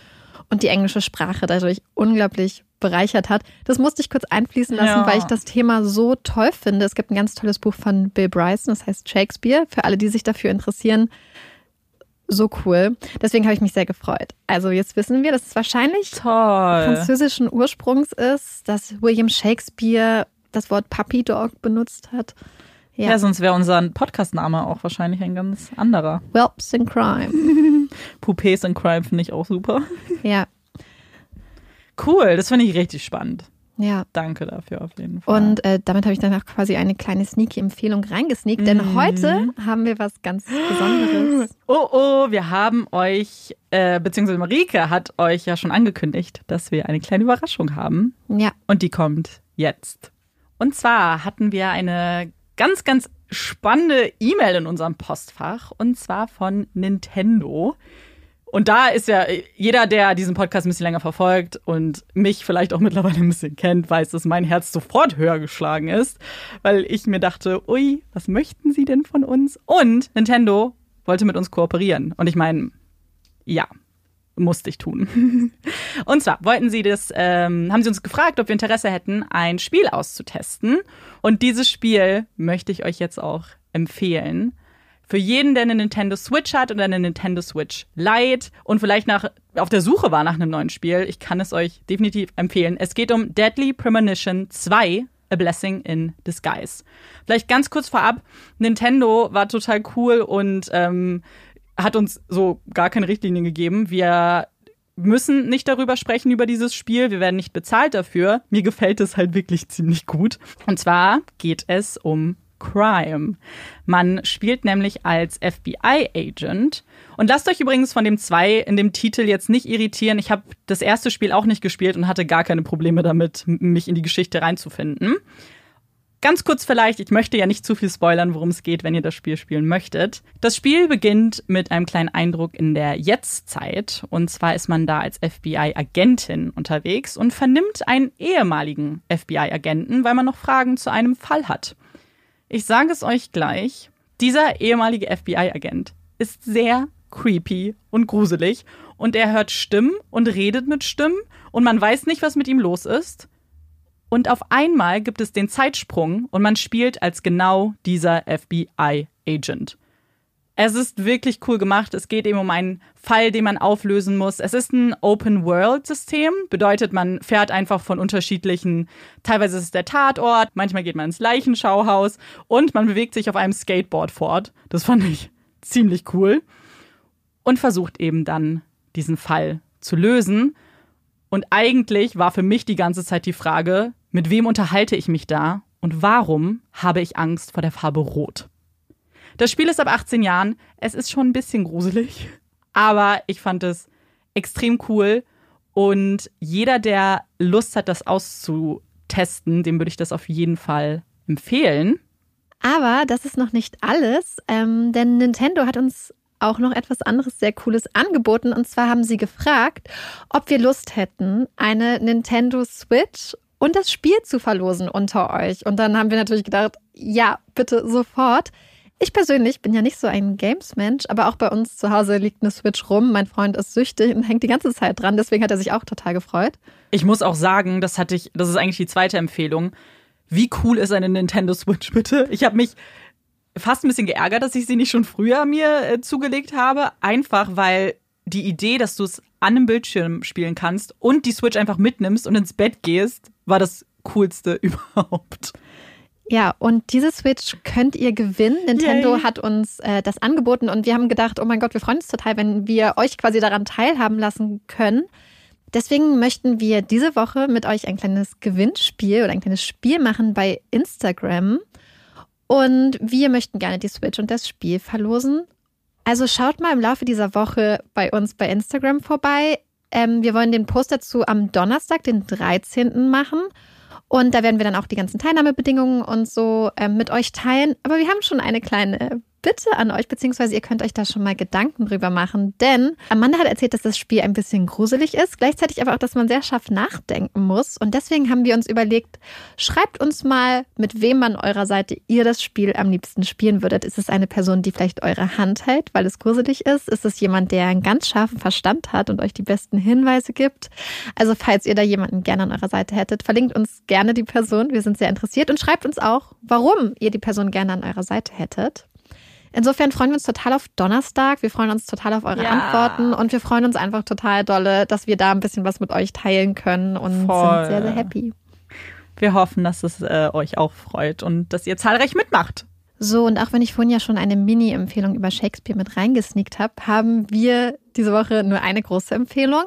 und die englische Sprache dadurch unglaublich bereichert hat. Das musste ich kurz einfließen lassen, Ja. weil ich das Thema so toll finde. Es gibt ein ganz tolles Buch von Bill Bryson, das heißt Shakespeare, für alle, die sich dafür interessieren. So cool. Deswegen habe ich mich sehr gefreut. Also jetzt wissen wir, dass es wahrscheinlich Toll. französischen Ursprungs ist, dass William Shakespeare das Wort Puppy Dog benutzt hat. Ja, Ja, sonst wäre unser Podcast-Name auch wahrscheinlich ein ganz anderer. Whelps in Crime. Poupées and Crime finde ich auch super. Ja, Cool, das finde ich richtig spannend. ja. Danke dafür auf jeden Fall. Und äh, damit habe ich dann auch quasi eine kleine Sneaky-Empfehlung reingesneakt, denn Mhm. heute haben wir was ganz Besonderes. Oh, oh, wir haben euch, äh, beziehungsweise Marike hat euch ja schon angekündigt, dass wir eine kleine Überraschung haben. Ja, Und die kommt jetzt. Und zwar hatten wir eine ganz, ganz spannende E-Mail in unserem Postfach. Und zwar von Nintendo. Und da ist ja jeder, der diesen Podcast ein bisschen länger verfolgt und mich vielleicht auch mittlerweile ein bisschen kennt, weiß, dass mein Herz sofort höher geschlagen ist, weil ich mir dachte, ui, was möchten sie denn von uns? Und Nintendo wollte mit uns kooperieren. Und ich meine, ja, musste ich tun. Und zwar wollten sie das, ähm, haben sie uns gefragt, ob wir Interesse hätten, ein Spiel auszutesten. Und dieses Spiel möchte ich euch jetzt auch empfehlen. Für jeden, der eine Nintendo Switch hat oder eine Nintendo Switch Lite und vielleicht nach, auf der Suche war nach einem neuen Spiel, ich kann es euch definitiv empfehlen. Es geht um Deadly Premonition 2, A Blessing in Disguise. Vielleicht ganz kurz vorab, Nintendo war total cool und ähm, hat uns so gar keine Richtlinien gegeben. Wir müssen nicht darüber sprechen, über dieses Spiel. Wir werden nicht bezahlt dafür. Mir gefällt es halt wirklich ziemlich gut. Und zwar geht es um Crime. Man spielt nämlich als FBI-Agent. Und lasst euch übrigens von dem 2 in dem Titel jetzt nicht irritieren. Ich habe das erste Spiel auch nicht gespielt und hatte gar keine Probleme damit, mich in die Geschichte reinzufinden. Ganz kurz vielleicht, ich möchte ja nicht zu viel spoilern, worum es geht, wenn ihr das Spiel spielen möchtet. Das Spiel beginnt mit einem kleinen Eindruck in der Jetztzeit. Und zwar ist man da als FBI-Agentin unterwegs und vernimmt einen ehemaligen FBI-Agenten, weil man noch Fragen zu einem Fall hat. Ich sage es euch gleich, dieser ehemalige FBI-Agent ist sehr creepy und gruselig und er hört Stimmen und redet mit Stimmen und man weiß nicht, was mit ihm los ist. Und auf einmal gibt es den Zeitsprung und man spielt als genau dieser FBI-Agent. Es ist wirklich cool gemacht. Es geht eben um einen Fall, den man auflösen muss. Es ist ein Open-World-System. Bedeutet, man fährt einfach von unterschiedlichen, teilweise ist es der Tatort, manchmal geht man ins Leichenschauhaus und man bewegt sich auf einem Skateboard fort. Das fand ich ziemlich cool. Und versucht eben dann, diesen Fall zu lösen. Und eigentlich war für mich die ganze Zeit die Frage, mit wem unterhalte ich mich da und warum habe ich Angst vor der Farbe Rot? Das Spiel ist ab 18 Jahren. Es ist schon ein bisschen gruselig, aber ich fand es extrem cool. Und jeder, der Lust hat, das auszutesten, dem würde ich das auf jeden Fall empfehlen. aber das ist noch nicht alles, ähm, denn Nintendo hat uns auch noch etwas anderes sehr Cooles angeboten. Und zwar haben sie gefragt, ob wir Lust hätten, eine Nintendo Switch und das Spiel zu verlosen unter euch. Und dann haben wir natürlich gedacht, ja, bitte sofort. Ich persönlich bin ja nicht so ein Games-Mensch, aber auch bei uns zu Hause liegt eine Switch rum. Mein Freund ist süchtig und hängt die ganze Zeit dran. Deswegen hat er sich auch total gefreut. Ich muss auch sagen, das hatte ich, das ist eigentlich die zweite Empfehlung. Wie cool ist eine Nintendo Switch bitte? Ich habe mich fast ein bisschen geärgert, dass ich sie nicht schon früher mir äh, zugelegt habe. Einfach weil die Idee, dass du es an einem Bildschirm spielen kannst und die Switch einfach mitnimmst und ins Bett gehst, war das coolste überhaupt. Ja, und diese Switch könnt ihr gewinnen. Nintendo Yay. hat uns äh, das angeboten und wir haben gedacht, oh mein Gott, wir freuen uns total, wenn wir euch quasi daran teilhaben lassen können. Deswegen möchten wir diese Woche mit euch ein kleines Gewinnspiel oder ein kleines Spiel machen bei Instagram. Und wir möchten gerne die Switch und das Spiel verlosen. Also schaut mal im Laufe dieser Woche bei uns bei Instagram vorbei. Ähm, wir wollen den Post dazu am Donnerstag, den 13. machen. Und da werden wir dann auch die ganzen Teilnahmebedingungen und so ähm, mit euch teilen. Aber wir haben schon eine kleine Bitte an euch, beziehungsweise ihr könnt euch da schon mal Gedanken drüber machen, denn Amanda hat erzählt, dass das Spiel ein bisschen gruselig ist, gleichzeitig aber auch, dass man sehr scharf nachdenken muss. Und deswegen haben wir uns überlegt, schreibt uns mal, mit wem an eurer Seite ihr das Spiel am liebsten spielen würdet. Ist es eine Person, die vielleicht eure Hand hält, weil es gruselig ist? Ist es jemand, der einen ganz scharfen Verstand hat und euch die besten Hinweise gibt? Also falls ihr da jemanden gerne an eurer Seite hättet, verlinkt uns gerne die Person. Wir sind sehr interessiert und schreibt uns auch, warum ihr die Person gerne an eurer Seite hättet. Insofern freuen wir uns total auf Donnerstag. Wir freuen uns total auf eure ja. Antworten und wir freuen uns einfach total dolle, dass wir da ein bisschen was mit euch teilen können und Voll. sind sehr, sehr happy. Wir hoffen, dass es äh, euch auch freut und dass ihr zahlreich mitmacht. So, und auch wenn ich vorhin ja schon eine Mini-Empfehlung über Shakespeare mit reingesneakt habe, haben wir diese Woche nur eine große Empfehlung.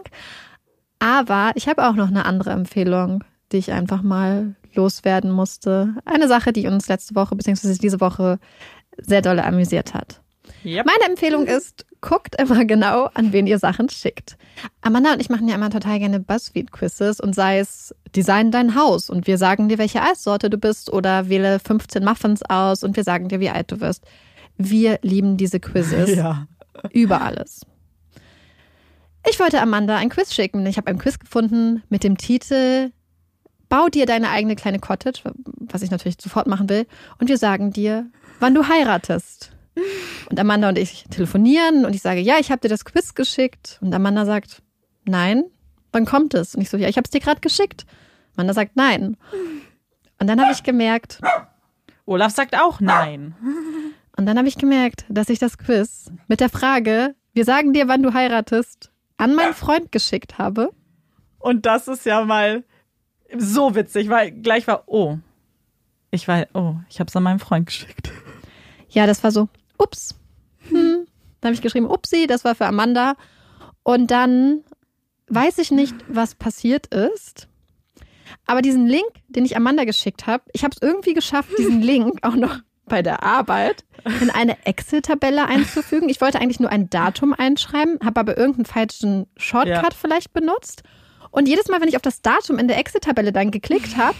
Aber ich habe auch noch eine andere Empfehlung, die ich einfach mal loswerden musste. Eine Sache, die uns letzte Woche bzw. diese Woche sehr doll amüsiert hat. Yep. Meine Empfehlung ist, guckt immer genau, an wen ihr Sachen schickt. Amanda und ich machen ja immer total gerne Buzzfeed-Quizzes und sei es Design dein Haus und wir sagen dir, welche Eissorte du bist oder wähle 15 Muffins aus und wir sagen dir, wie alt du wirst. Wir lieben diese Quizzes ja. über alles. Ich wollte Amanda ein Quiz schicken. Ich habe ein Quiz gefunden mit dem Titel Bau dir deine eigene kleine Cottage, was ich natürlich sofort machen will. Und wir sagen dir, wann du heiratest. Und Amanda und ich telefonieren und ich sage, ja, ich habe dir das Quiz geschickt. Und Amanda sagt, nein, wann kommt es? Und ich so, ja, ich habe es dir gerade geschickt. Amanda sagt, nein. Und dann habe ich gemerkt, Olaf sagt auch nein. Und dann habe ich gemerkt, dass ich das Quiz mit der Frage, wir sagen dir, wann du heiratest, an meinen Freund geschickt habe. Und das ist ja mal so witzig, weil gleich war, oh, ich war, oh, ich habe es an meinen Freund geschickt. Ja, das war so, ups. Hm. Dann habe ich geschrieben, upsi, das war für Amanda. Und dann weiß ich nicht, was passiert ist. Aber diesen Link, den ich Amanda geschickt habe, ich habe es irgendwie geschafft, diesen Link auch noch bei der Arbeit in eine Excel-Tabelle einzufügen. Ich wollte eigentlich nur ein Datum einschreiben, habe aber irgendeinen falschen Shortcut ja. vielleicht benutzt. Und jedes Mal, wenn ich auf das Datum in der Excel-Tabelle dann geklickt habe,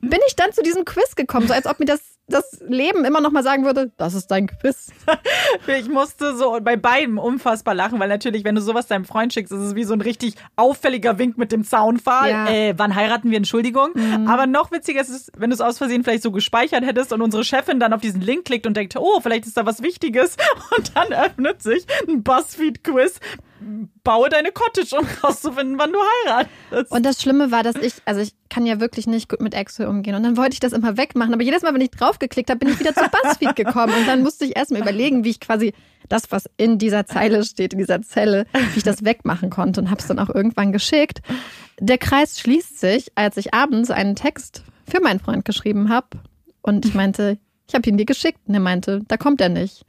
bin ich dann zu diesem Quiz gekommen, so als ob mir das das Leben immer noch mal sagen würde, das ist dein Quiz. ich musste so bei beiden unfassbar lachen, weil natürlich, wenn du sowas deinem Freund schickst, ist es wie so ein richtig auffälliger Wink mit dem Zaunpfahl. Ja. Äh, wann heiraten wir? Entschuldigung. Mhm. Aber noch witziger ist es, wenn du es aus Versehen vielleicht so gespeichert hättest und unsere Chefin dann auf diesen Link klickt und denkt, oh, vielleicht ist da was Wichtiges. Und dann öffnet sich ein Buzzfeed-Quiz baue deine Cottage, um rauszufinden, wann du heiratest. Und das Schlimme war, dass ich, also ich kann ja wirklich nicht gut mit Excel umgehen. Und dann wollte ich das immer wegmachen. Aber jedes Mal, wenn ich draufgeklickt habe, bin ich wieder zu BuzzFeed gekommen. Und dann musste ich erstmal überlegen, wie ich quasi das, was in dieser Zeile steht, in dieser Zelle, wie ich das wegmachen konnte. Und habe es dann auch irgendwann geschickt. Der Kreis schließt sich, als ich abends einen Text für meinen Freund geschrieben habe. Und ich meinte, ich habe ihn dir geschickt. Und er meinte, da kommt er nicht.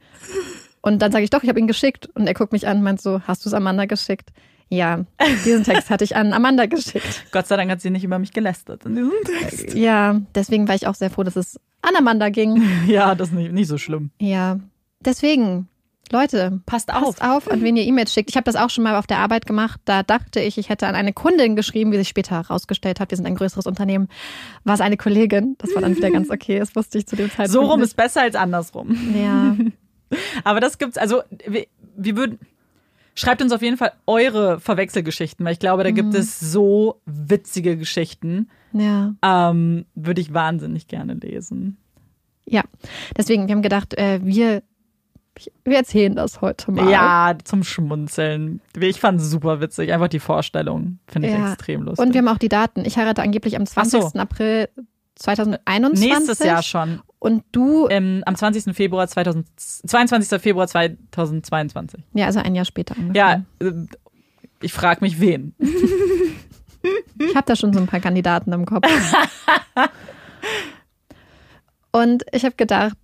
Und dann sage ich doch, ich habe ihn geschickt. Und er guckt mich an und meint so, hast du es Amanda geschickt? Ja, diesen Text hatte ich an Amanda geschickt. Gott sei Dank hat sie nicht über mich gelästert in diesem Text. Ja, deswegen war ich auch sehr froh, dass es an Amanda ging. Ja, das ist nicht, nicht so schlimm. Ja, deswegen, Leute, passt auf. Passt auf, an wen ihr E-Mails schickt. Ich habe das auch schon mal auf der Arbeit gemacht. Da dachte ich, ich hätte an eine Kundin geschrieben, wie sich später herausgestellt hat. Wir sind ein größeres Unternehmen. War es eine Kollegin? Das war dann wieder ganz okay. Das wusste ich zu dem Zeitpunkt. So rum nicht. ist besser als andersrum. Ja. Aber das gibt's, also wir, wir würden. Schreibt uns auf jeden Fall eure Verwechselgeschichten, weil ich glaube, da gibt mhm. es so witzige Geschichten. Ja. Ähm, würde ich wahnsinnig gerne lesen. Ja, deswegen, wir haben gedacht, äh, wir, wir erzählen das heute mal. Ja, zum Schmunzeln. Ich fand es super witzig. Einfach die Vorstellung finde ich ja. extrem lustig. Und wir haben auch die Daten. Ich heirate angeblich am 20. So. April 2021. Nächstes Jahr schon. Und du? Ähm, am 20. Februar 2000, 22. Februar 2022. Ja, also ein Jahr später. Ungefähr. Ja, äh, ich frage mich, wen. ich habe da schon so ein paar Kandidaten im Kopf. Und ich habe gedacht,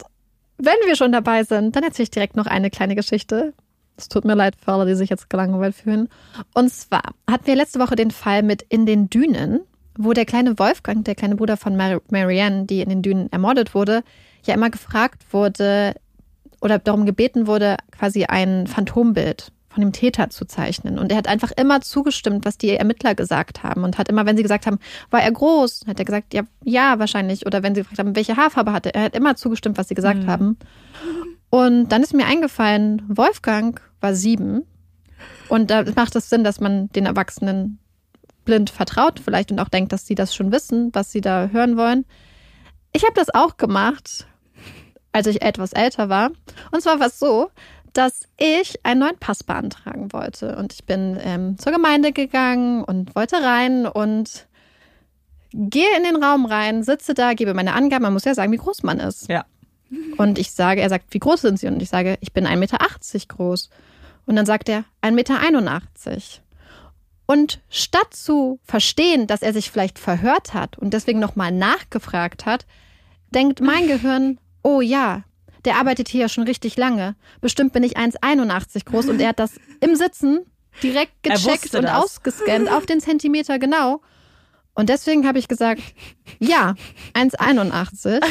wenn wir schon dabei sind, dann erzähle ich direkt noch eine kleine Geschichte. Es tut mir leid für alle, die sich jetzt gelangweilt fühlen. Und zwar hatten wir letzte Woche den Fall mit In den Dünen wo der kleine Wolfgang, der kleine Bruder von Mar Marianne, die in den Dünen ermordet wurde, ja immer gefragt wurde oder darum gebeten wurde, quasi ein Phantombild von dem Täter zu zeichnen. Und er hat einfach immer zugestimmt, was die Ermittler gesagt haben. Und hat immer, wenn sie gesagt haben, war er groß, hat er gesagt, ja, ja, wahrscheinlich. Oder wenn sie gefragt haben, welche Haarfarbe hatte er, hat immer zugestimmt, was sie gesagt mhm. haben. Und dann ist mir eingefallen, Wolfgang war sieben. Und da macht es Sinn, dass man den Erwachsenen blind vertraut vielleicht und auch denkt, dass sie das schon wissen, was sie da hören wollen. Ich habe das auch gemacht, als ich etwas älter war. Und zwar war es so, dass ich einen neuen Pass beantragen wollte. Und ich bin ähm, zur Gemeinde gegangen und wollte rein und gehe in den Raum rein, sitze da, gebe meine Angaben. Man muss ja sagen, wie groß man ist. Ja. Und ich sage, er sagt, wie groß sind Sie? Und ich sage, ich bin 1,80 Meter groß. Und dann sagt er, 1,81 Meter. Und statt zu verstehen, dass er sich vielleicht verhört hat und deswegen nochmal nachgefragt hat, denkt mein Gehirn, oh ja, der arbeitet hier ja schon richtig lange. Bestimmt bin ich 1,81 groß und er hat das im Sitzen direkt gecheckt und das. ausgescannt auf den Zentimeter genau. Und deswegen habe ich gesagt, ja, 1,81.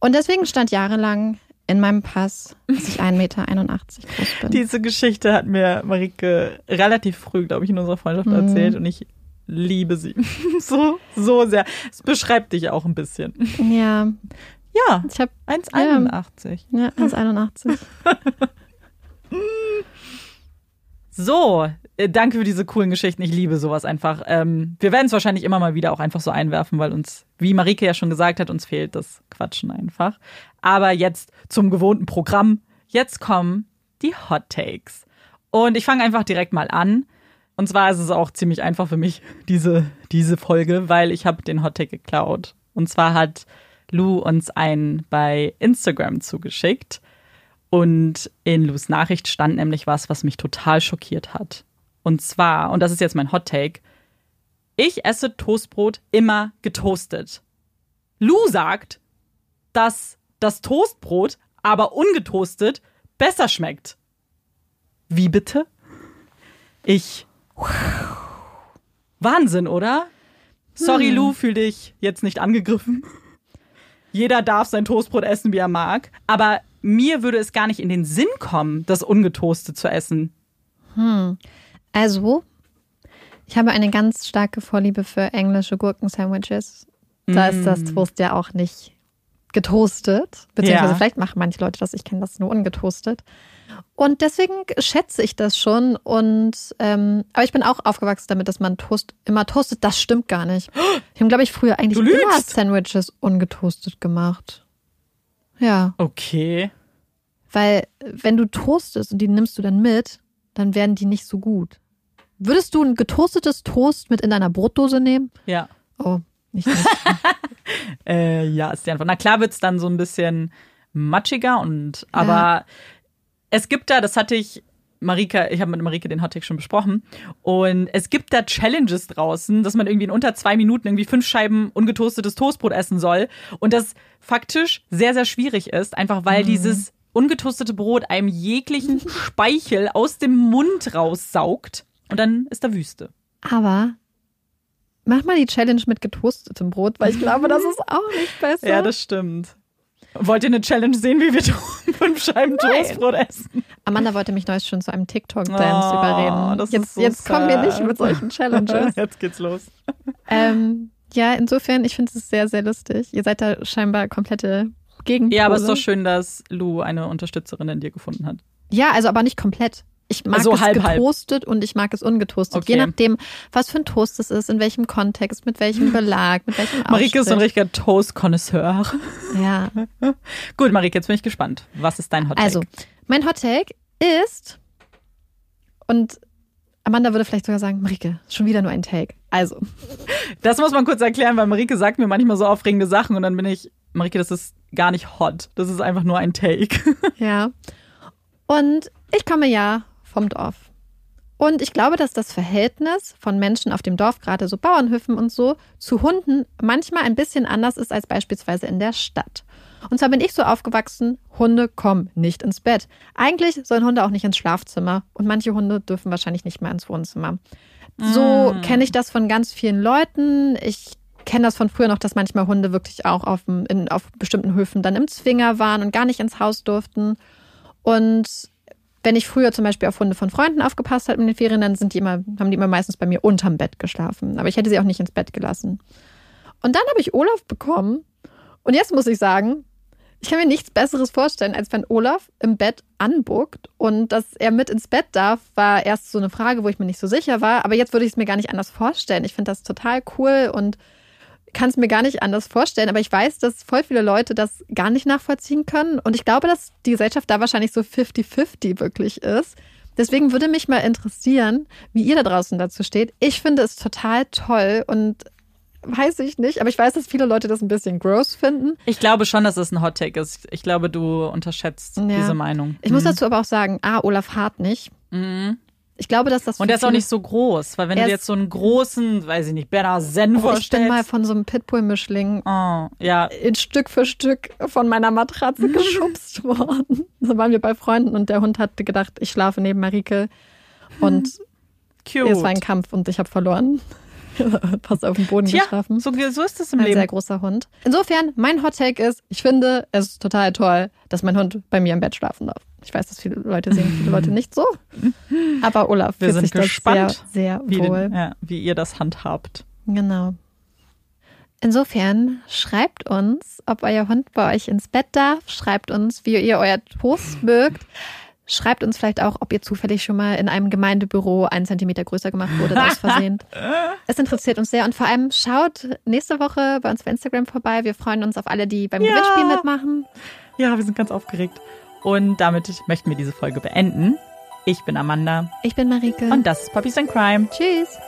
Und deswegen stand jahrelang in meinem Pass, dass ich 1,81 Meter groß bin. Diese Geschichte hat mir Marike relativ früh, glaube ich, in unserer Freundschaft mhm. erzählt und ich liebe sie so, so sehr. Es beschreibt dich auch ein bisschen. Ja. Ja, ich habe 1,81. Ja, 1,81. so, äh, danke für diese coolen Geschichten. Ich liebe sowas einfach. Ähm, wir werden es wahrscheinlich immer mal wieder auch einfach so einwerfen, weil uns, wie Marike ja schon gesagt hat, uns fehlt das Quatschen einfach. Aber jetzt zum gewohnten Programm. Jetzt kommen die Hot Takes. Und ich fange einfach direkt mal an. Und zwar ist es auch ziemlich einfach für mich, diese, diese Folge, weil ich habe den Hot Take geklaut. Und zwar hat Lou uns einen bei Instagram zugeschickt. Und in Lus Nachricht stand nämlich was, was mich total schockiert hat. Und zwar, und das ist jetzt mein Hot Take, ich esse Toastbrot immer getoastet. Lou sagt, dass das Toastbrot aber ungetoastet besser schmeckt. Wie bitte? Ich. Wahnsinn, oder? Sorry, hm. Lou, fühl dich jetzt nicht angegriffen. Jeder darf sein Toastbrot essen, wie er mag. Aber mir würde es gar nicht in den Sinn kommen, das ungetoastet zu essen. Hm. Also, ich habe eine ganz starke Vorliebe für englische Gurkensandwiches. Da mm. ist das mm. Toast ja auch nicht getoastet. Beziehungsweise ja. vielleicht machen manche Leute das, ich kenne das nur ungetoastet. Und deswegen schätze ich das schon. Und ähm, aber ich bin auch aufgewachsen damit, dass man Toast immer toastet. Das stimmt gar nicht. Ich habe, glaube ich, früher eigentlich immer Sandwiches ungetoastet gemacht. Ja. Okay. Weil wenn du toastest und die nimmst du dann mit, dann werden die nicht so gut. Würdest du ein getoastetes Toast mit in deiner Brotdose nehmen? Ja. Oh. äh, ja, ist die Antwort. Na klar wird es dann so ein bisschen matschiger und aber ja. es gibt da, das hatte ich Marika, ich habe mit Marika den Hottake schon besprochen. Und es gibt da Challenges draußen, dass man irgendwie in unter zwei Minuten irgendwie fünf Scheiben ungetoastetes Toastbrot essen soll. Und das faktisch sehr, sehr schwierig ist, einfach weil mhm. dieses ungetoastete Brot einem jeglichen Speichel aus dem Mund raussaugt und dann ist da Wüste. Aber mach mal die Challenge mit getoastetem Brot, weil ich glaube, das ist auch nicht besser. Ja, das stimmt. Wollt ihr eine Challenge sehen, wie wir fünf Scheiben Nein. Toastbrot essen? Amanda wollte mich neulich schon zu einem TikTok-Dance oh, überreden. jetzt so jetzt kommen wir nicht mit solchen Challenges. jetzt geht's los. Ähm, ja, insofern, ich finde es sehr, sehr lustig. Ihr seid da scheinbar komplette Gegenpole. Ja, aber es ist doch schön, dass Lou eine Unterstützerin in dir gefunden hat. Ja, also aber nicht komplett. Ich mag also es halb, getoastet halb. und ich mag es ungetoastet. Okay. Je nachdem, was für ein Toast es ist, in welchem Kontext, mit welchem Belag, mit welchem Aufstrich. Marike ist ein richtiger Toast-Konnoisseur. Ja. Gut, Marike, jetzt bin ich gespannt. Was ist dein Hot Take? Also, mein Hot Take ist, und Amanda würde vielleicht sogar sagen, Marike, schon wieder nur ein Take. Also. Das muss man kurz erklären, weil Marike sagt mir manchmal so aufregende Sachen und dann bin ich, Marike, das ist gar nicht hot. Das ist einfach nur ein Take. Ja. Und ich komme ja vom Dorf. Und ich glaube, dass das Verhältnis von Menschen auf dem Dorf, gerade so Bauernhöfen und so, zu Hunden manchmal ein bisschen anders ist als beispielsweise in der Stadt. Und zwar bin ich so aufgewachsen, Hunde kommen nicht ins Bett. Eigentlich sollen Hunde auch nicht ins Schlafzimmer und manche Hunde dürfen wahrscheinlich nicht mehr ins Wohnzimmer. So mm. kenne ich das von ganz vielen Leuten. Ich kenne das von früher noch, dass manchmal Hunde wirklich auch auf, in, auf bestimmten Höfen dann im Zwinger waren und gar nicht ins Haus durften. Und wenn ich früher zum Beispiel auf Hunde von Freunden aufgepasst habe in den Ferien, dann sind die immer, haben die immer meistens bei mir unterm Bett geschlafen. Aber ich hätte sie auch nicht ins Bett gelassen. Und dann habe ich Olaf bekommen. Und jetzt muss ich sagen, Ich kann mir nichts Besseres vorstellen, als wenn Olaf im Bett anbuckt und dass er mit ins Bett darf, war erst so eine Frage, wo ich mir nicht so sicher war. Aber jetzt würde ich es mir gar nicht anders vorstellen. Ich finde das total cool und kann es mir gar nicht anders vorstellen. Aber ich weiß, dass voll viele Leute das gar nicht nachvollziehen können. Und ich glaube, dass die Gesellschaft da wahrscheinlich so 50-50 wirklich ist. Deswegen würde mich mal interessieren, wie ihr da draußen dazu steht. Ich finde es total toll und weiß ich nicht, aber ich weiß, dass viele Leute das ein bisschen gross finden. Ich glaube schon, dass es ein Hot Take ist. Ich glaube, du unterschätzt ja. diese Meinung. Ich mhm. muss dazu aber auch sagen, ah, Olaf Hart nicht. Mhm. Ich glaube, dass das. Und der ist auch nicht so groß, weil wenn du jetzt so einen großen, weiß ich nicht, Bernard Zen oh, vorstellst. Ich bin mal von so einem Pitbull-Mischling oh, ja. in Stück für Stück von meiner Matratze geschubst worden. So waren wir bei Freunden und der Hund hat gedacht, ich schlafe neben Marike. Und Cute. es war ein Kampf und ich habe verloren. Fast auf dem Boden Tja, geschlafen. So, so ist es im ein Leben. Ein sehr großer Hund. Insofern, mein Hot Take ist, ich finde es ist total toll, dass mein Hund bei mir im Bett schlafen darf. Ich weiß, dass viele Leute sehen, viele Leute nicht so. Aber Olaf Wir sind sich gespannt, sehr, sehr wie wohl. Den, ja, wie ihr das handhabt. Genau. Insofern schreibt uns, ob euer Hund bei euch ins Bett darf. Schreibt uns, wie ihr euer Toast mögt. Schreibt uns vielleicht auch, ob ihr zufällig schon mal in einem Gemeindebüro einen Zentimeter größer gemacht wurde, aus Versehen. es interessiert uns sehr und vor allem schaut nächste Woche bei uns bei Instagram vorbei. Wir freuen uns auf alle, die beim ja. Gewinnspiel mitmachen. Ja, wir sind ganz aufgeregt. Und damit möchten wir diese Folge beenden. Ich bin Amanda. Ich bin Marike. Und das ist Puppies and Crime. Tschüss.